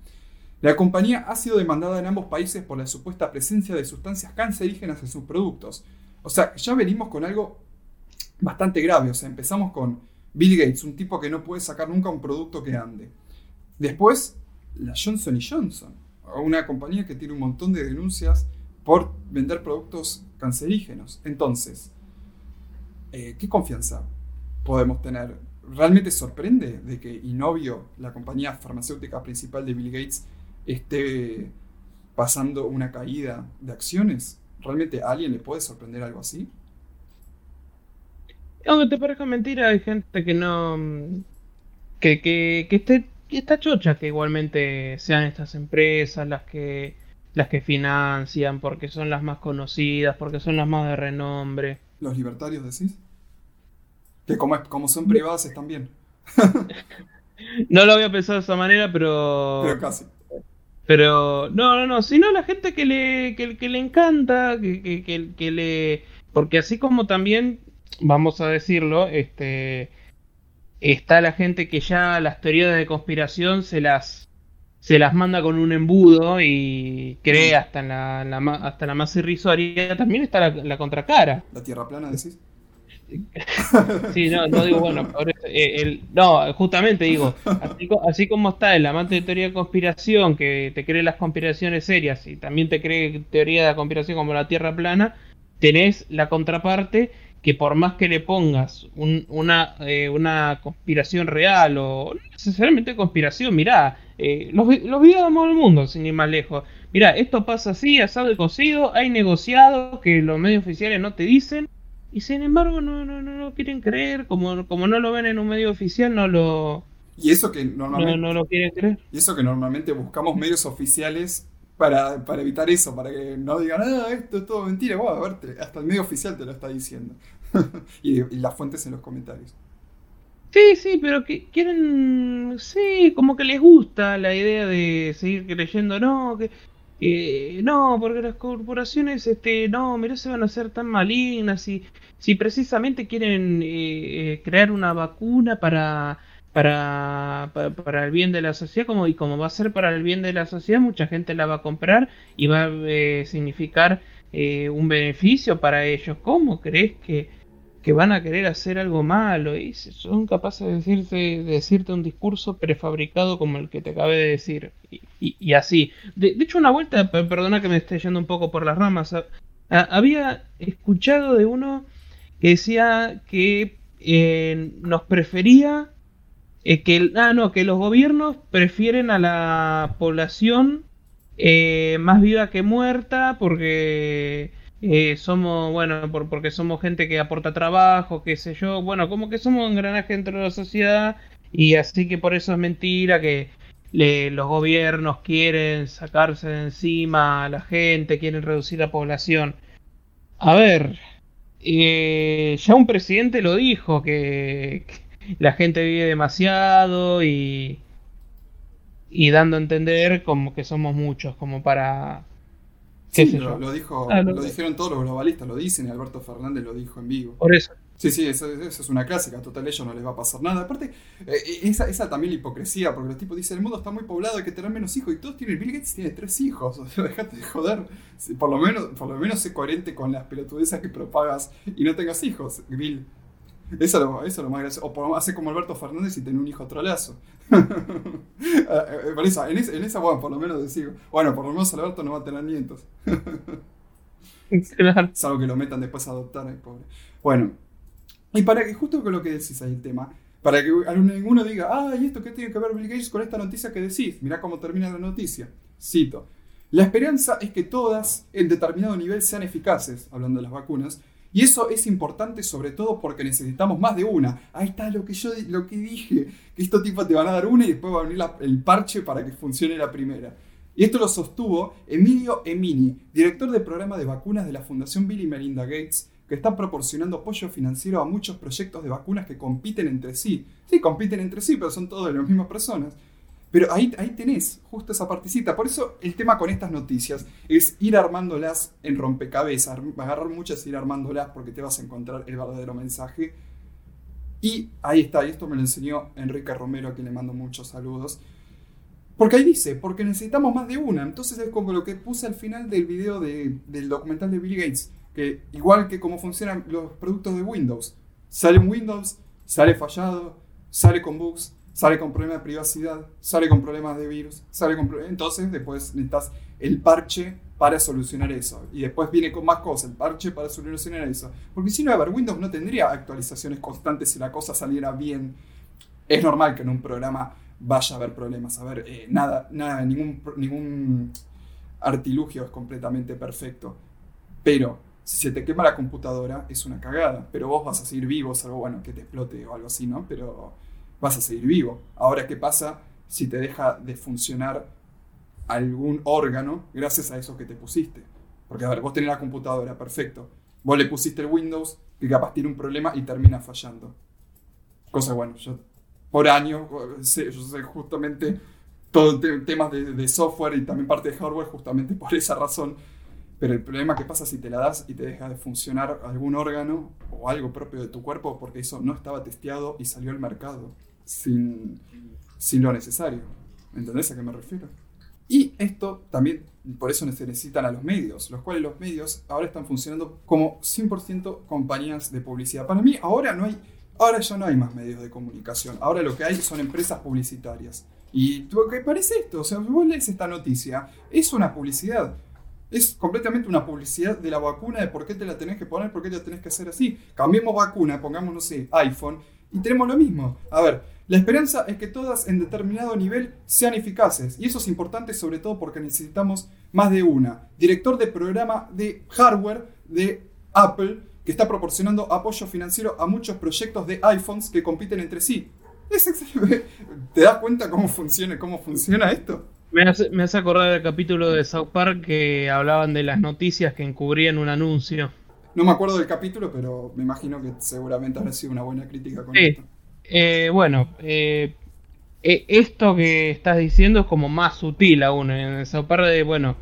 La compañía ha sido demandada en ambos países por la supuesta presencia de sustancias cancerígenas en sus productos. O sea, ya venimos con algo bastante grave. O sea, empezamos con Bill Gates, un tipo que no puede sacar nunca un producto que ande. Después, la Johnson Johnson, una compañía que tiene un montón de denuncias por vender productos cancerígenos. Entonces, eh, ¿qué confianza podemos tener? ¿Realmente sorprende de que Inovio, la compañía farmacéutica principal de Bill Gates, esté pasando una caída de acciones? ¿Realmente a alguien le puede sorprender algo así? Aunque te parezca mentira, hay gente que no. que, que, que esté, está chocha que igualmente sean estas empresas las que las que financian, porque son las más conocidas, porque son las más de renombre. ¿Los libertarios decís? Que como, como son privadas están bien. no lo había pensado de esa manera, pero. Pero casi. Pero, no, no, no, sino la gente que le, que, le encanta, que, que, que, le... Porque así como también, vamos a decirlo, este, está la gente que ya las teorías de conspiración se las, se las manda con un embudo y cree hasta en la, hasta la más irrisoria, también está la, la contracara. ¿La tierra plana decís? Sí, no, no digo, bueno, eh, el, no, justamente digo, así, como está el amante de teoría de conspiración, que te cree las conspiraciones serias y también te cree teoría de la conspiración como la Tierra plana, tenés la contraparte que por más que le pongas una, eh, una conspiración real o no necesariamente conspiración, mirá, eh, los, los videos del mundo, sin ir más lejos. Mirá, esto pasa así, asado y cocido, hay negociados que los medios oficiales no te dicen y sin embargo no, no, no lo quieren creer, como, como no lo ven en un medio oficial, no lo... Y eso que normalmente... No, lo quieren creer. Y eso que normalmente buscamos medios oficiales para, evitar eso, para que no digan, ah, esto es todo mentira. Bueno, a ver, hasta el medio oficial te lo está diciendo. *laughs* y, y, las fuentes en los comentarios. Sí, sí, pero que quieren, sí, como que les gusta la idea de seguir creyendo, no, que eh, no, porque las corporaciones, este, no, mira, se van a hacer tan malignas y si precisamente quieren eh, eh, crear una vacuna para, para, para, el bien de la sociedad, como, y como va a ser para el bien de la sociedad, mucha gente la va a comprar y va a significar un beneficio para ellos. ¿Cómo crees que que van a querer hacer algo malo y son capaces de decirte, decirte un discurso prefabricado como el que te acabé de decir. Y, así. De, hecho, una vuelta, perdona que me esté yendo un poco por las ramas, había escuchado de uno que decía que eh, nos prefería eh, que, ah, no, que los gobiernos prefieren a la población eh, más viva que muerta porque eh, somos, bueno, por, porque somos gente que aporta trabajo, qué sé yo, bueno, como que somos un engranaje dentro de la sociedad y así que por eso es mentira que los gobiernos quieren sacarse de encima a la gente, quieren reducir la población. A ver, eh, ya un presidente lo dijo, que, la gente vive demasiado y, y dando a entender como que somos muchos, como para Sí, lo, dijo, ah, lo, dijeron todos los globalistas, lo dicen y Alberto Fernández lo dijo en vivo. Por eso, Sí, sí, eso, es una clásica. Total, a ellos no les va a pasar nada. Aparte, eh, esa, esa también la hipocresía, porque los tipos dicen: el mundo está muy poblado, hay que tener menos hijos. Y todos tienen. Bill Gates tiene tres hijos. *laughs* O sea, déjate de joder. Por lo menos, por lo menos sé coherente con las pelotudezas que propagas y no tengas hijos, Bill. Eso es lo, eso es lo más gracioso. O hace como Alberto Fernández y tiene un hijo trolazo. *laughs* Eh, por eso, en, esa, en esa, bueno, por lo menos decir, bueno, por lo menos Alberto no va a tener nietos. *laughs* claro. Salvo que lo metan después a adoptar, ay, pobre. Bueno, y para que, justo con lo que decís ahí el tema, para que ninguno diga, ah, ¿y esto qué tiene que ver Bill Gates con esta noticia que decís? Mirá cómo termina la noticia. Cito. La esperanza es que todas en determinado nivel sean eficaces, hablando de las vacunas, y eso es importante sobre todo porque necesitamos más de una. Ahí está lo que yo lo que dije, que estos tipos te van a dar una y después va a venir el parche para que funcione la primera. Y esto lo sostuvo Emilio Emini, director del programa de vacunas de la Fundación Bill y Melinda Gates, que está proporcionando apoyo financiero a muchos proyectos de vacunas que compiten entre sí. Sí, compiten entre sí, pero son todas las mismas personas. Pero ahí, ahí tenés justo esa partecita. Por eso el tema con estas noticias es ir armándolas en rompecabezas, agarrar muchas y ir armándolas porque te vas a encontrar el verdadero mensaje. Y ahí está, y esto me lo enseñó Enrique Romero, a quien le mando muchos saludos. Porque ahí dice, porque necesitamos más de una. Entonces es como lo que puse al final del video del documental de Bill Gates, que igual que cómo funcionan los productos de Windows, sale un Windows, sale fallado, sale con bugs, sale con problemas de privacidad, sale con problemas de virus, sale con entonces después necesitas el parche para solucionar eso. Y después viene con más cosas, el parche para solucionar eso. Porque si no, a ver, Windows no tendría actualizaciones constantes si la cosa saliera bien. Es normal que en un programa vaya a haber problemas. A ver, eh, nada, nada, ningún, ningún artilugio es completamente perfecto. Pero si se te quema la computadora es una cagada. Pero vos vas a seguir vivo, salvo bueno que te explote o algo así, ¿no? Pero vas a seguir vivo. Ahora, ¿qué pasa si te deja de funcionar algún órgano gracias a eso que te pusiste? Porque, a ver, vos tenés la computadora, perfecto. Vos le pusiste el Windows, que capaz tiene un problema y termina fallando. Cosa, bueno, yo por año, sé, yo sé justamente todo temas de, software y también parte de hardware justamente por esa razón. Pero el problema que pasa si te la das y te deja de funcionar algún órgano o algo propio de tu cuerpo porque eso no estaba testeado y salió al mercado sin, sin lo necesario. ¿Entendés a qué me refiero? Y esto también, por eso necesitan a los medios, los cuales los medios ahora están funcionando como 100% compañías de publicidad. Para mí ahora no hay, ahora ya no hay más medios de comunicación, ahora lo que hay son empresas publicitarias. Y ¿qué parece esto? O sea, vos lees esta noticia, es una publicidad. Es completamente una publicidad de la vacuna, de por qué te la tenés que poner, por qué te la tenés que hacer así. Cambiemos vacuna, pongamos, no sé, iPhone, y tenemos lo mismo. A ver, la esperanza es que todas en determinado nivel sean eficaces, y eso es importante sobre todo porque necesitamos más de una. Director de programa de hardware de Apple, que está proporcionando apoyo financiero a muchos proyectos de iPhones que compiten entre sí. *laughs* ¿Te das cuenta cómo funciona, cómo funciona esto? Me hace, me hace acordar el capítulo de South Park que hablaban de las noticias que encubrían un anuncio. No me acuerdo del capítulo, pero me imagino que seguramente habrá sido una buena crítica con esto. Eh, bueno, eh, eh, esto que estás diciendo es como más sutil aún. En esa parte, bueno,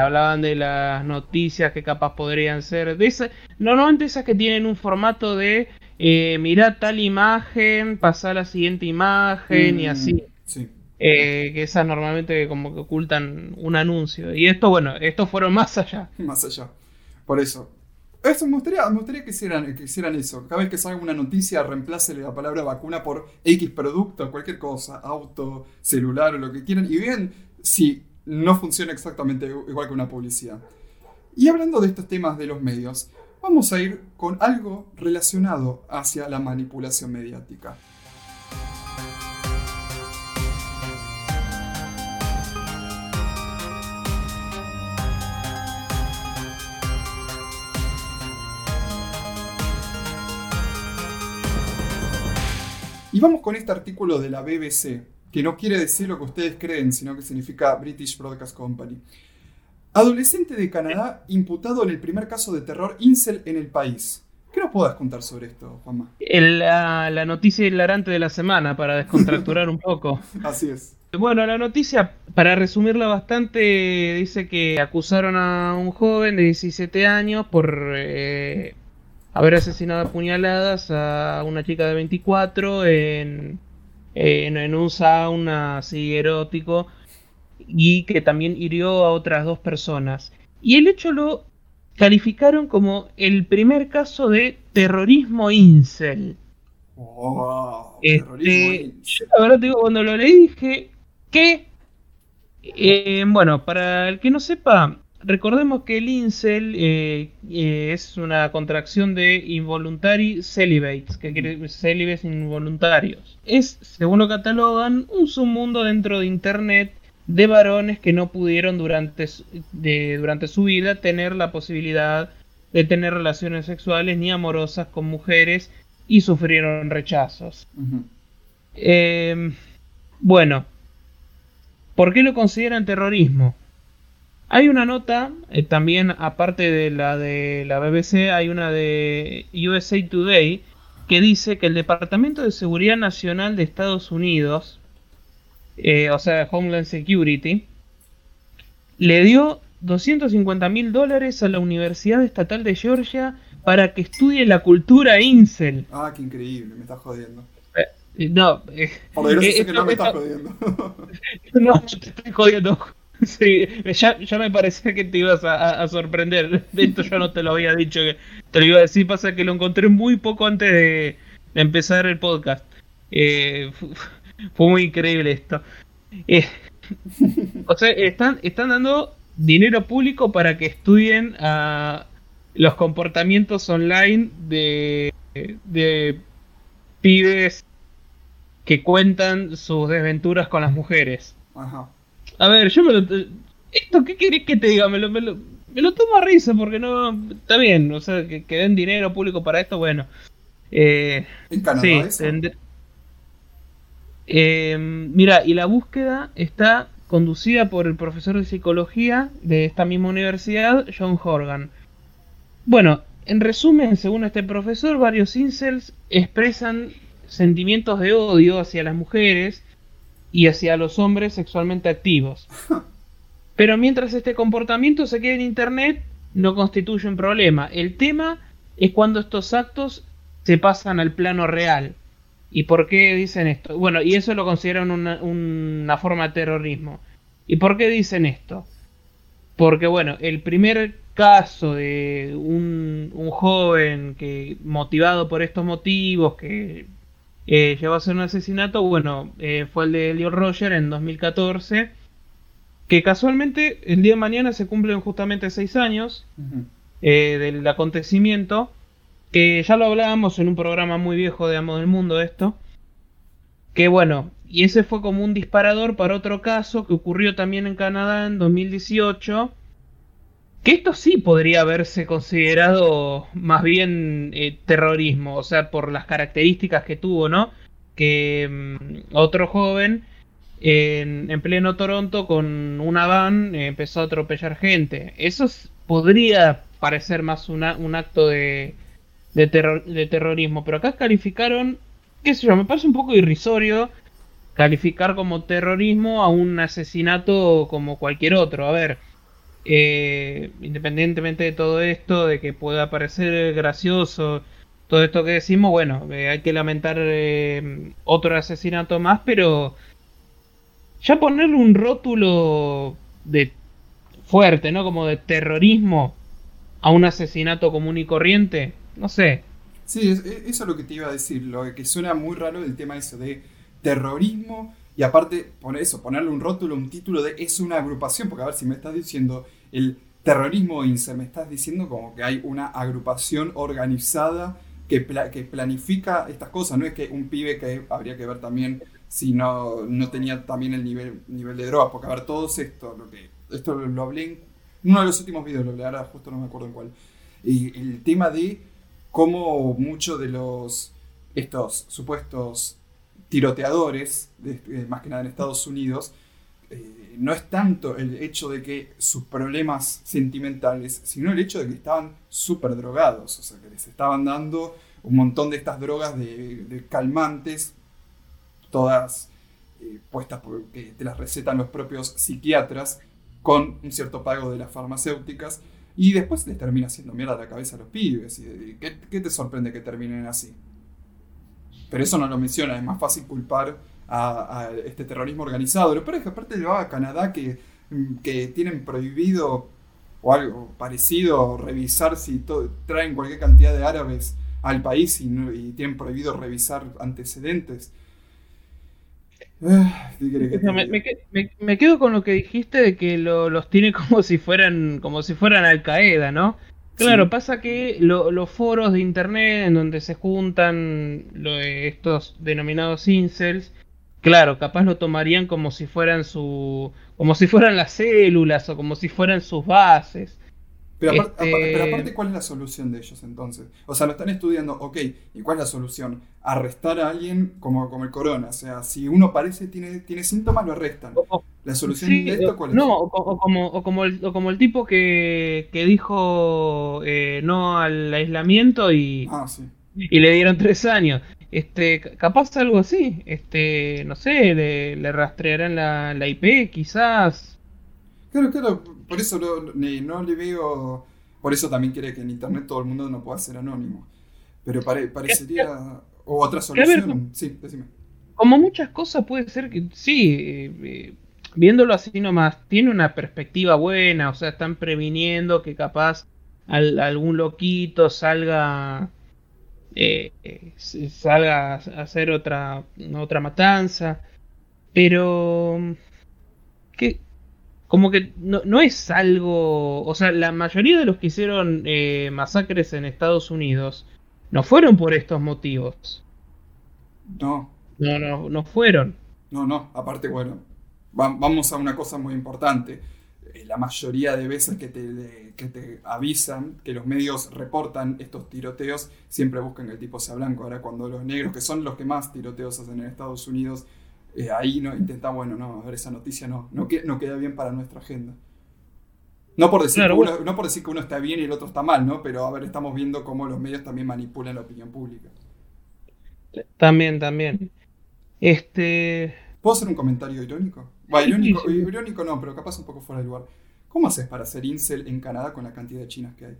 hablaban de las noticias que capaz podrían ser. De esa, normalmente esas que tienen un formato de mirar tal imagen, pasar a la siguiente imagen y mm, así. Sí. Que esas normalmente como que ocultan un anuncio. Y esto, bueno, estos fueron más allá. *laughs* Más allá. Por eso, eso, me gustaría, me gustaría que, hicieran, que hicieran eso. Cada vez que salga una noticia, reemplace la palabra vacuna por X producto, cualquier cosa, auto, celular o lo que quieran, y vean si no funciona exactamente igual que una publicidad. Y hablando de estos temas de los medios, vamos a ir con algo relacionado hacia la manipulación mediática. Y vamos con este artículo de la BBC, que no quiere decir lo que ustedes creen, sino que significa British Broadcast Company. Adolescente de Canadá imputado en el primer caso de terror incel en el país. ¿Qué nos puedas contar sobre esto, Juanma? La, la noticia hilarante de la semana, para descontracturar un poco. *laughs* Así es. Bueno, la noticia, para resumirla bastante, dice que acusaron a un joven de 17 años por eh, haber asesinado a puñaladas a una chica de 24 en, en, un sauna así erótico y que también hirió a otras dos personas. Y el hecho lo calificaron como el primer caso de terrorismo incel. Oh, este, yo la verdad digo, cuando lo leí dije que, eh, bueno, para el que no sepa, recordemos que el incel eh, eh, es una contracción de involuntary celibates, que quiere decir célibes involuntarios. Es, según lo catalogan, un submundo dentro de Internet de varones que no pudieron durante, durante su vida tener la posibilidad de tener relaciones sexuales ni amorosas con mujeres y sufrieron rechazos. Em, bueno, ¿por qué lo consideran terrorismo? Hay una nota, eh, también aparte de la de la BBC, hay una de USA Today que dice que el Departamento de Seguridad Nacional de Estados Unidos, eh, o sea, Homeland Security, le dio 250 mil dólares a la Universidad Estatal de Georgia para que estudie la cultura incel. Ah, qué increíble, me estás jodiendo. Eh, no, eh, Por que no me estás jodiendo. *laughs* no, te estoy jodiendo. Sí, ya, ya me parecía que te ibas a, sorprender. De esto yo no te lo había dicho, que te lo iba a decir. Pasa que lo encontré muy poco antes de, empezar el podcast. Eh, fue muy increíble esto. Eh, o sea, están, están dando dinero público para que estudien a los comportamientos online de, de pibes que cuentan sus desventuras con las mujeres. Ajá. A ver, yo me lo. ¿Esto qué querés que te diga? Me lo, me lo, me lo tomo a risa porque no. Está bien, o sea, que, den dinero público para esto, bueno. Eh, ¿En Canadá sí, eh, mira, y la búsqueda está conducida por el profesor de psicología de esta misma universidad, John Horgan. Bueno, en resumen, según este profesor, varios incels expresan sentimientos de odio hacia las mujeres y hacia los hombres sexualmente activos. *laughs* Pero mientras este comportamiento se quede en Internet, no constituye un problema. El tema es cuando estos actos se pasan al plano real. ¿Y por qué dicen esto? Bueno, y eso lo consideran una, forma de terrorismo. ¿Y por qué dicen esto? Porque, bueno, el primer caso de un, un joven que, motivado por estos motivos, que eh, llegó a ser un asesinato, bueno, eh, fue el de Leo Roger en 2014, que casualmente el día de mañana se cumplen justamente seis años eh, del acontecimiento, que ya lo hablábamos en un programa muy viejo de Amo del Mundo esto, que bueno, y ese fue como un disparador para otro caso que ocurrió también en Canadá en 2018, que esto sí podría haberse considerado más bien eh, terrorismo, o sea, por las características que tuvo, ¿no? Que mm, otro joven en, pleno Toronto con una van eh, empezó a atropellar gente. Eso podría parecer más un acto de, de, de terrorismo, pero acá calificaron, qué sé yo, me parece un poco irrisorio calificar como terrorismo a un asesinato como cualquier otro. A ver, eh, independientemente de todo esto, de que pueda parecer gracioso, todo esto que decimos, bueno, eh, hay que lamentar eh, otro asesinato más, pero ya ponerle un rótulo de fuerte, ¿no? Como de terrorismo a un asesinato común y corriente, no sé. Sí, eso es lo que te iba a decir, lo que suena muy raro el tema eso de terrorismo y aparte, poner eso, ponerle un rótulo, un título de es una agrupación, porque a ver si me estás diciendo el terrorismo INSE, me estás diciendo como que hay una agrupación organizada que, que planifica estas cosas, no es que un pibe que habría que ver también si no, no tenía también el nivel, nivel de drogas, porque a ver, todo esto, lo que, esto lo, hablé en uno de los últimos videos, lo hablé ahora justo no me acuerdo en cuál, y el tema de cómo muchos de los, estos supuestos tiroteadores, eh, más que nada en Estados Unidos, eh, no es tanto el hecho de que sus problemas sentimentales, sino el hecho de que estaban súper drogados, o sea, que les estaban dando un montón de estas drogas de, calmantes, todas eh, puestas porque te las recetan los propios psiquiatras, con un cierto pago de las farmacéuticas. Y después les termina haciendo mierda la cabeza a los pibes. Y, ¿qué, te sorprende que terminen así? Pero eso no lo menciona, es más fácil culpar a, este terrorismo organizado. Lo peor es que aparte lo va a Canadá que, que tienen prohibido o algo parecido revisar si traen cualquier cantidad de árabes al país y, y tienen prohibido revisar antecedentes. Ah, me, quedo con lo que dijiste de que los tiene como si fueran como si fueran Al Qaeda, ¿no? Claro, pasa que los foros de internet en donde se juntan estos denominados incels, claro, capaz lo tomarían como si fueran su como si fueran las células o como si fueran sus bases. Pero, este aparte, ¿cuál es la solución de ellos entonces? O sea, lo están estudiando, ok, ¿y cuál es la solución? Arrestar a alguien como, como el corona. O sea, si uno parece, tiene, tiene síntomas, lo arrestan. ¿La solución de esto cuál es? No, o, como, o, como, el, como el tipo que, que dijo eh, no al aislamiento y, ah, sí. y le dieron tres años. Este, capaz algo así, este, no sé, le, le rastrearán la, la IP, quizás. Claro, claro, por eso no, no, le veo. Por eso también quiere que en internet todo el mundo no pueda ser anónimo. Pero parecería. O otra solución. sí, decime. Como muchas cosas puede ser que sí. Eh, eh, viéndolo así nomás, tiene una perspectiva buena. O sea, están previniendo que capaz algún loquito salga. Eh, salga a hacer otra, otra matanza. Pero. ¿qué, como que no, es algo, o sea, la mayoría de los que hicieron eh, masacres en Estados Unidos no fueron por estos motivos. No. No, no, no fueron. No, no, aparte, bueno, vamos a una cosa muy importante. Eh, la mayoría de veces que te, que te avisan, que los medios reportan estos tiroteos, siempre buscan que el tipo sea blanco. Ahora, cuando los negros, que son los que más tiroteos hacen en Estados Unidos, eh, ahí no intenta, bueno, no, a ver, esa noticia no, no, no queda bien para nuestra agenda. No por, decir que uno, no por decir que uno está bien y el otro está mal, ¿no? Pero a ver, estamos viendo cómo los medios también manipulan la opinión pública. También, también. Este. ¿Puedo hacer un comentario irónico, irónico no, pero capaz un poco fuera de lugar. ¿Cómo haces para ser incel en Canadá con la cantidad de chinas que hay?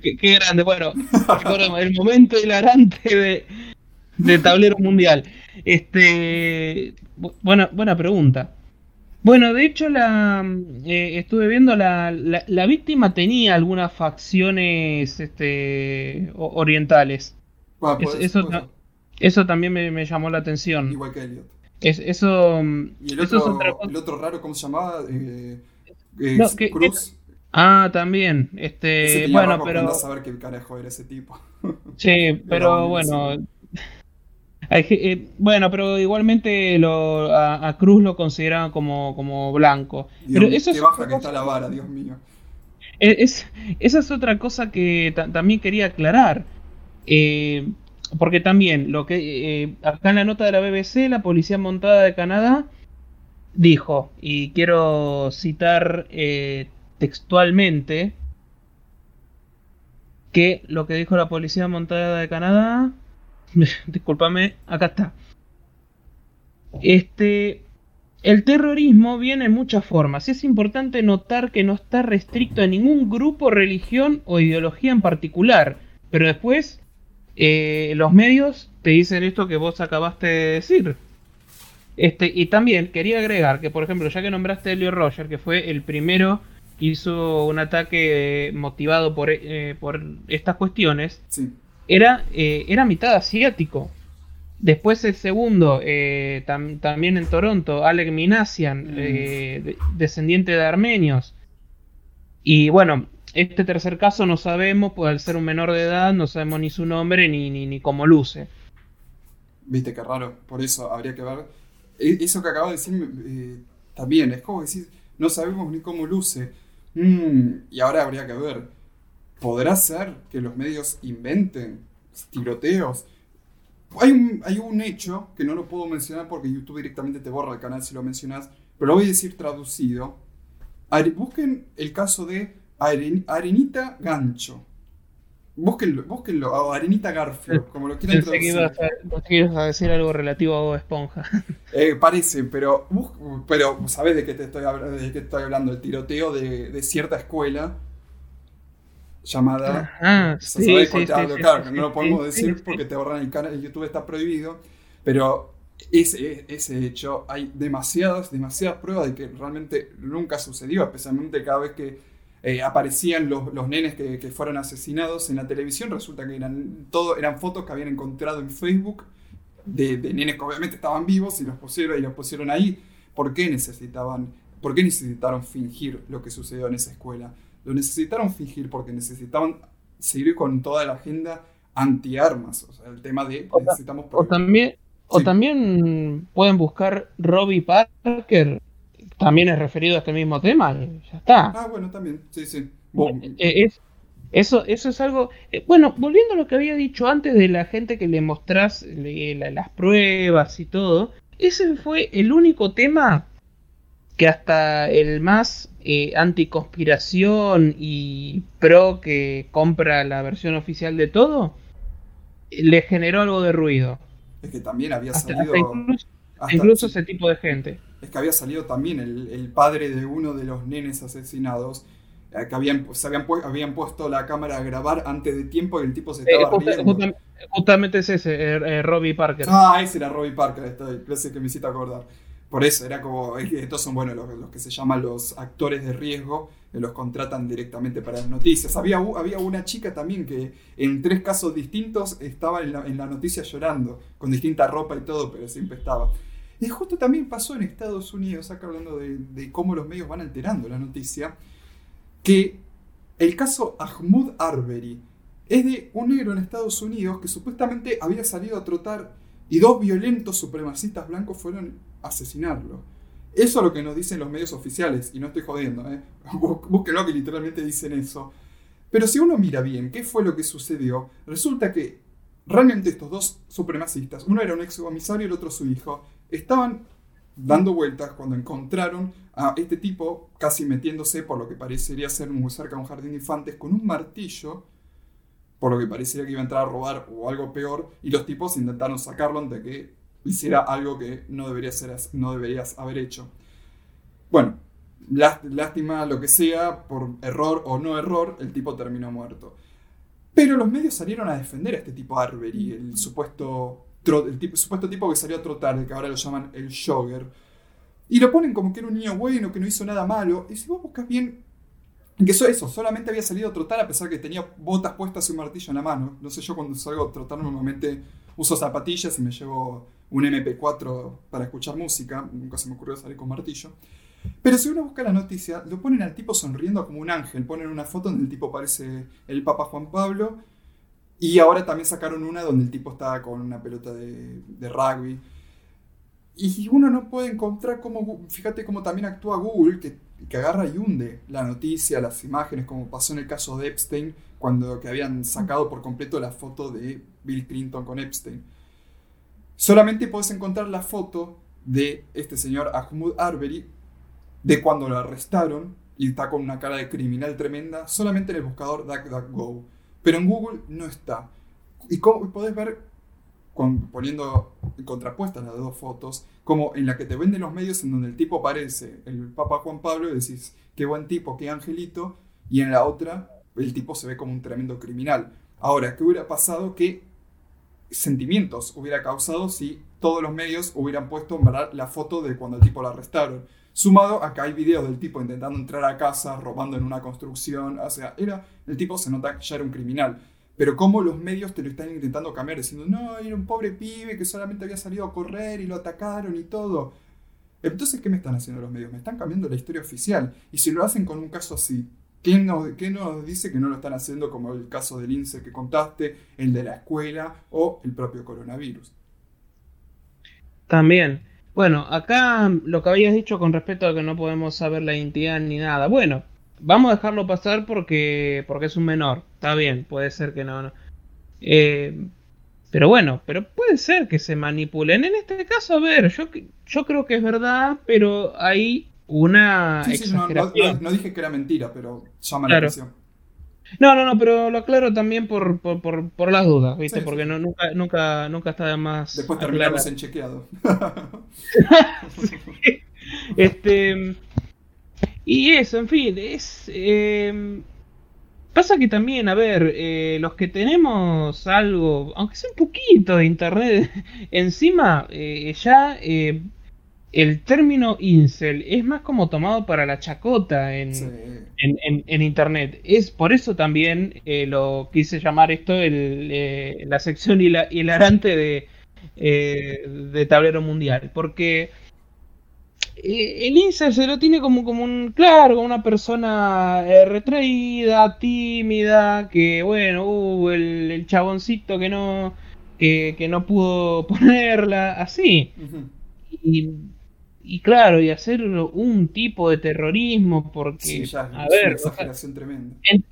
Qué, grande, bueno, *laughs* el momento hilarante de, de tablero mundial. Este, buena, buena pregunta. Bueno, de hecho, la eh, estuve viendo la, la, víctima tenía algunas facciones este, orientales. Ah, eso, eso también me, llamó la atención. Igual que Elliot. Es, eso, ¿Y el otro, el otro raro, cómo se llamaba? Eh, Cruz. ah, también. Este, bueno, pero. a saber qué carajo era ese tipo. Sí, *laughs* pero bueno. Eh, bueno, pero igualmente lo, a, Cruz lo consideraban como, como blanco. pero eso es baja que está la vara, Dios mío. E, es, esa es otra cosa que también quería aclarar. Eh, porque también, lo que eh, acá en la nota de la BBC, la Policía Montada de Canadá dijo, y quiero citar textualmente, que lo que dijo la Policía Montada de Canadá *laughs* discúlpame, acá está. Este, el terrorismo viene en muchas formas. Es importante notar que no está restricto a ningún grupo, religión o ideología en particular. Pero después, eh, los medios te dicen esto que vos acabaste de decir. Este, y también quería agregar que, por ejemplo, ya que nombraste a Elio Roger, que fue el primero que hizo un ataque motivado por, eh, por estas cuestiones, sí era, eh, era mitad asiático. Después el segundo, eh, también en Toronto, Alec Minasian, mm. eh, descendiente de armenios. Y bueno, este tercer caso no sabemos, pues al ser un menor de edad, no sabemos ni su nombre ni, ni, ni cómo luce. Viste qué raro, por eso habría que ver. E, eso que acabo de decir también, es como decir, no sabemos ni cómo luce. Mm, y ahora habría que ver. ¿Podrá ser que los medios inventen tiroteos? Hay un, hay un hecho que no lo puedo mencionar porque YouTube directamente te borra el canal si lo mencionas, pero lo voy a decir traducido. Busquen el caso de Arenita Gancho. Búsquenlo, búsquenlo, o Arenita Garfield, como lo quieran traducir. Ibas a, a decir algo relativo a Bob Esponja. *laughs* Eh, parece, pero, pero sabes de qué te estoy, de qué estoy hablando, el tiroteo de, de cierta escuela llamada. Ah, sí, sí, claro, no lo podemos decir porque te borran el canal, el YouTube está prohibido, pero ese, ese hecho, hay demasiadas, demasiadas pruebas de que realmente nunca sucedió, especialmente cada vez que eh, aparecían los, los nenes que, que, fueron asesinados en la televisión, resulta que eran, todo, eran fotos que habían encontrado en Facebook de, de, nenes que obviamente estaban vivos y los pusieron, y los pusieron ahí. ¿Por qué necesitaban, por qué necesitaron fingir lo que sucedió en esa escuela? Lo necesitaron fingir porque necesitaban seguir con toda la agenda anti-armas, o sea, el tema de necesitamos... O también, o también pueden buscar Robbie Parker, también es referido a este mismo tema, ya está. Ah, bueno, también, sí, sí. Eh, eh, eso, eso es algo... Eh, bueno, volviendo a lo que había dicho antes de la gente que le mostrás las pruebas y todo, ese fue el único tema que hasta el más anticonspiración y pro que compra la versión oficial de todo, le generó algo de ruido. Es que también había salido. incluso, ese tipo de gente. Es que había salido también el, padre de uno de los nenes asesinados. Eh, que habían, se habían, habían puesto la cámara a grabar antes de tiempo y el tipo se estaba eh, Justamente, es ese, eh, Robbie Parker. Ah, ese era Robbie Parker, esto, que me hiciste acordar. Por eso, era como, estos son, bueno, los, que se llaman los actores de riesgo, los contratan directamente para las noticias. Había, había una chica también que en tres casos distintos estaba en la, en la noticia llorando, con distinta ropa y todo, pero siempre estaba. Y justo también pasó en Estados Unidos, acá hablando de, de cómo los medios van alterando la noticia, que el caso Ahmud Arbery es de un negro en Estados Unidos que supuestamente había salido a trotar y dos violentos supremacistas blancos fueron asesinarlo. Eso es lo que nos dicen los medios oficiales, y no estoy jodiendo, ¿eh? *laughs* búsquenlo que literalmente dicen eso. Pero si uno mira bien qué fue lo que sucedió, resulta que realmente estos dos supremacistas, uno era un ex comisario y el otro su hijo, estaban dando vueltas cuando encontraron a este tipo casi metiéndose por lo que parecería ser muy cerca de un jardín de infantes con un martillo por lo que parecía que iba a entrar a robar o algo peor, y los tipos intentaron sacarlo antes de que hiciera algo que no, debería ser, no deberías haber hecho. Bueno, lástima lo que sea, por error o no error, el tipo terminó muerto. Pero los medios salieron a defender a este tipo Arbery, el supuesto, el tipo, supuesto tipo que salió a trotar, el que ahora lo llaman el jogger. Y lo ponen como que era un niño bueno, que no hizo nada malo. Y si vos buscas bien que eso, eso, solamente había salido a trotar a pesar que tenía botas puestas y un martillo en la mano. No sé, yo cuando salgo a trotar normalmente uso zapatillas y me llevo un MP4 para escuchar música. Nunca se me ocurrió salir con martillo. Pero si uno busca la noticia, lo ponen al tipo sonriendo como un ángel. Ponen una foto donde el tipo parece el Papa Juan Pablo. Y ahora también sacaron una donde el tipo estaba con una pelota de, de rugby. Y uno no puede encontrar cómo, fíjate cómo también actúa Google, que agarra y hunde la noticia, las imágenes, como pasó en el caso de Epstein, cuando que habían sacado por completo la foto de Bill Clinton con Epstein. Solamente puedes encontrar la foto de este señor Ahmud Arbery de cuando lo arrestaron y está con una cara de criminal tremenda solamente en el buscador DuckDuckGo. Pero en Google no está. Y como podés ver poniendo contrapuestas las dos fotos, como en la que te venden los medios en donde el tipo aparece, el Papa Juan Pablo, y decís, qué buen tipo, qué angelito, y en la otra el tipo se ve como un tremendo criminal. Ahora, ¿qué hubiera pasado? ¿Qué sentimientos hubiera causado si todos los medios hubieran puesto la foto de cuando el tipo lo arrestaron? Sumado a que hay videos del tipo intentando entrar a casa, robando en una construcción, o sea, era, el tipo se nota que ya era un criminal. Pero cómo los medios te lo están intentando cambiar, diciendo, no, era un pobre pibe que solamente había salido a correr y lo atacaron y todo. Entonces, ¿qué me están haciendo los medios? Me están cambiando la historia oficial. Y si lo hacen con un caso así, ¿qué nos, nos dice que no lo están haciendo como el caso del INSE que contaste, el de la escuela o el propio coronavirus? También. Bueno, acá lo que habías dicho con respecto a que no podemos saber la identidad ni nada. Bueno, vamos a dejarlo pasar porque, porque es un menor. Está bien, puede ser que no. Eh, pero bueno, pero puede ser que se manipulen. En este caso, a ver, yo, yo creo que es verdad, pero hay una exageración. no, dije que era mentira, pero llama la atención. No, no, no, pero lo aclaro también por, por, por, las dudas, ¿viste? Porque No, nunca, nunca, nunca está de más. Después terminamos en chequeado. *laughs* Este. Y eso, en fin, es. Em, Pasa que también, a ver, eh, los que tenemos algo, aunque sea un poquito de internet *laughs* encima, eh, ya eh, el término incel es más como tomado para la chacota en, en, internet. Es por eso también lo quise llamar esto el, la sección hilarante de, de tablero mundial. Porque eh, el Incel se lo tiene como, como un, claro, una persona eh, retraída, tímida, que bueno, uh, el, chaboncito que no, que, no pudo *laughs* ponerla, así. y, claro, y hacerlo un tipo de terrorismo, porque, a ver,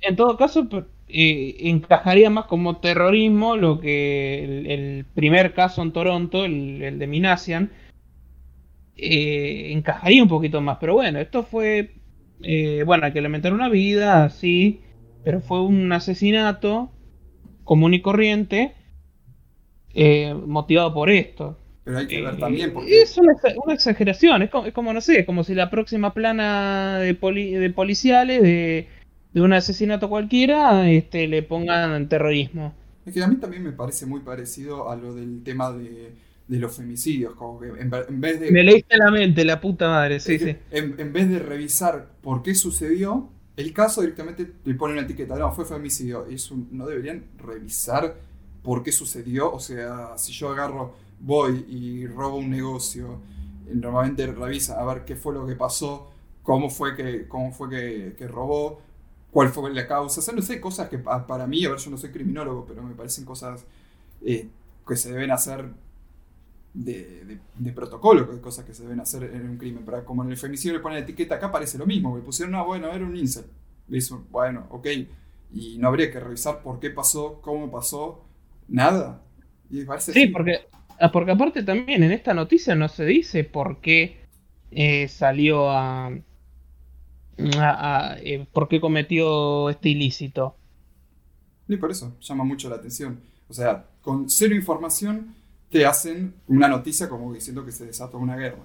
En, todo caso, eh, encajaría más como terrorismo lo que el, primer caso en Toronto, el, el de Minasian, eh, encajaría un poquito más. Pero bueno, esto fue, eh, bueno, hay que lamentar una vida, sí, pero fue un asesinato común y corriente eh, motivado por esto. Pero hay que ver también porque... Es una, exageración, es como, no sé, es como si la próxima plana de, de policiales de, de, un asesinato cualquiera este, le pongan terrorismo. Es que a mí también me parece muy parecido a lo del tema de de los femicidios, como que en, vez de... Me leíste la mente, la puta madre, sí, sí. En, vez de revisar por qué sucedió, el caso directamente le pone una etiqueta, no, fue femicidio. Eso no deberían revisar por qué sucedió. O sea, si yo agarro, voy y robo un negocio, normalmente revisa a ver qué fue lo que pasó, cómo fue que, cómo fue que, robó, cuál fue la causa. O sea, no sé, cosas que para mí, a ver, yo no soy criminólogo, pero me parecen cosas eh, que se deben hacer de, de, protocolo, cosas que se deben hacer en un crimen. Pero como en el femicidio le ponen la etiqueta, acá parece lo mismo. Le pusieron, no, bueno, era un incel. Eso, bueno, ok. Y no habría que revisar por qué pasó, cómo pasó, nada. Y parece sí, porque, ah, porque aparte también en esta noticia no se dice por qué eh, salió a. a, eh, por qué cometió este ilícito. Y por eso llama mucho la atención. O sea, con cero información te hacen una noticia como diciendo que se desató una guerra.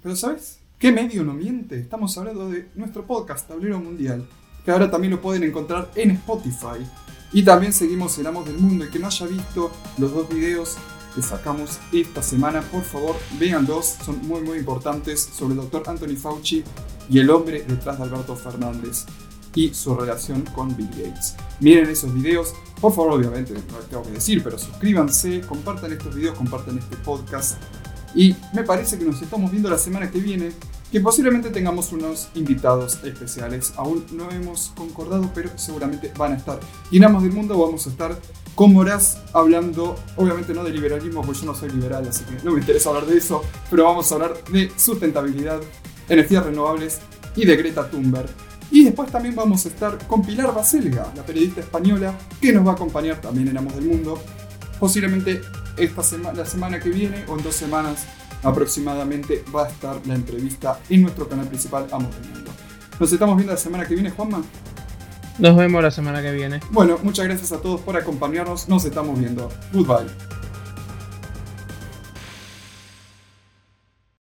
Pero ¿sabes? ¿Qué medio no miente? Estamos hablando de nuestro podcast Tablero Mundial, que ahora también lo pueden encontrar en Spotify. Y también seguimos en Amos del Mundo y que no haya visto los dos videos que sacamos esta semana, por favor, véanlos, son muy muy importantes sobre el doctor Anthony Fauci y el hombre detrás de Alberto Fernández y su relación con Bill Gates. Miren esos videos, por favor, obviamente, no les tengo que decir, pero suscríbanse, compartan estos videos, compartan este podcast. Y me parece que nos estamos viendo la semana que viene, que posiblemente tengamos unos invitados especiales. Aún no hemos concordado, pero seguramente van a estar. Y en Amos del Mundo vamos a estar con Moraz hablando, obviamente no de liberalismo, porque yo no soy liberal, así que no me interesa hablar de eso, pero vamos a hablar de sustentabilidad, energías renovables y de Greta Thunberg. Y después también vamos a estar con Pilar Baselga, la periodista española, que nos va a acompañar también en Amos del Mundo. Posiblemente esta semana, la semana que viene o en dos semanas aproximadamente va a estar la entrevista en nuestro canal principal Amos del Mundo. Nos estamos viendo la semana que viene, Juanma. Nos vemos la semana que viene. Bueno, muchas gracias a todos por acompañarnos. Nos estamos viendo. Goodbye.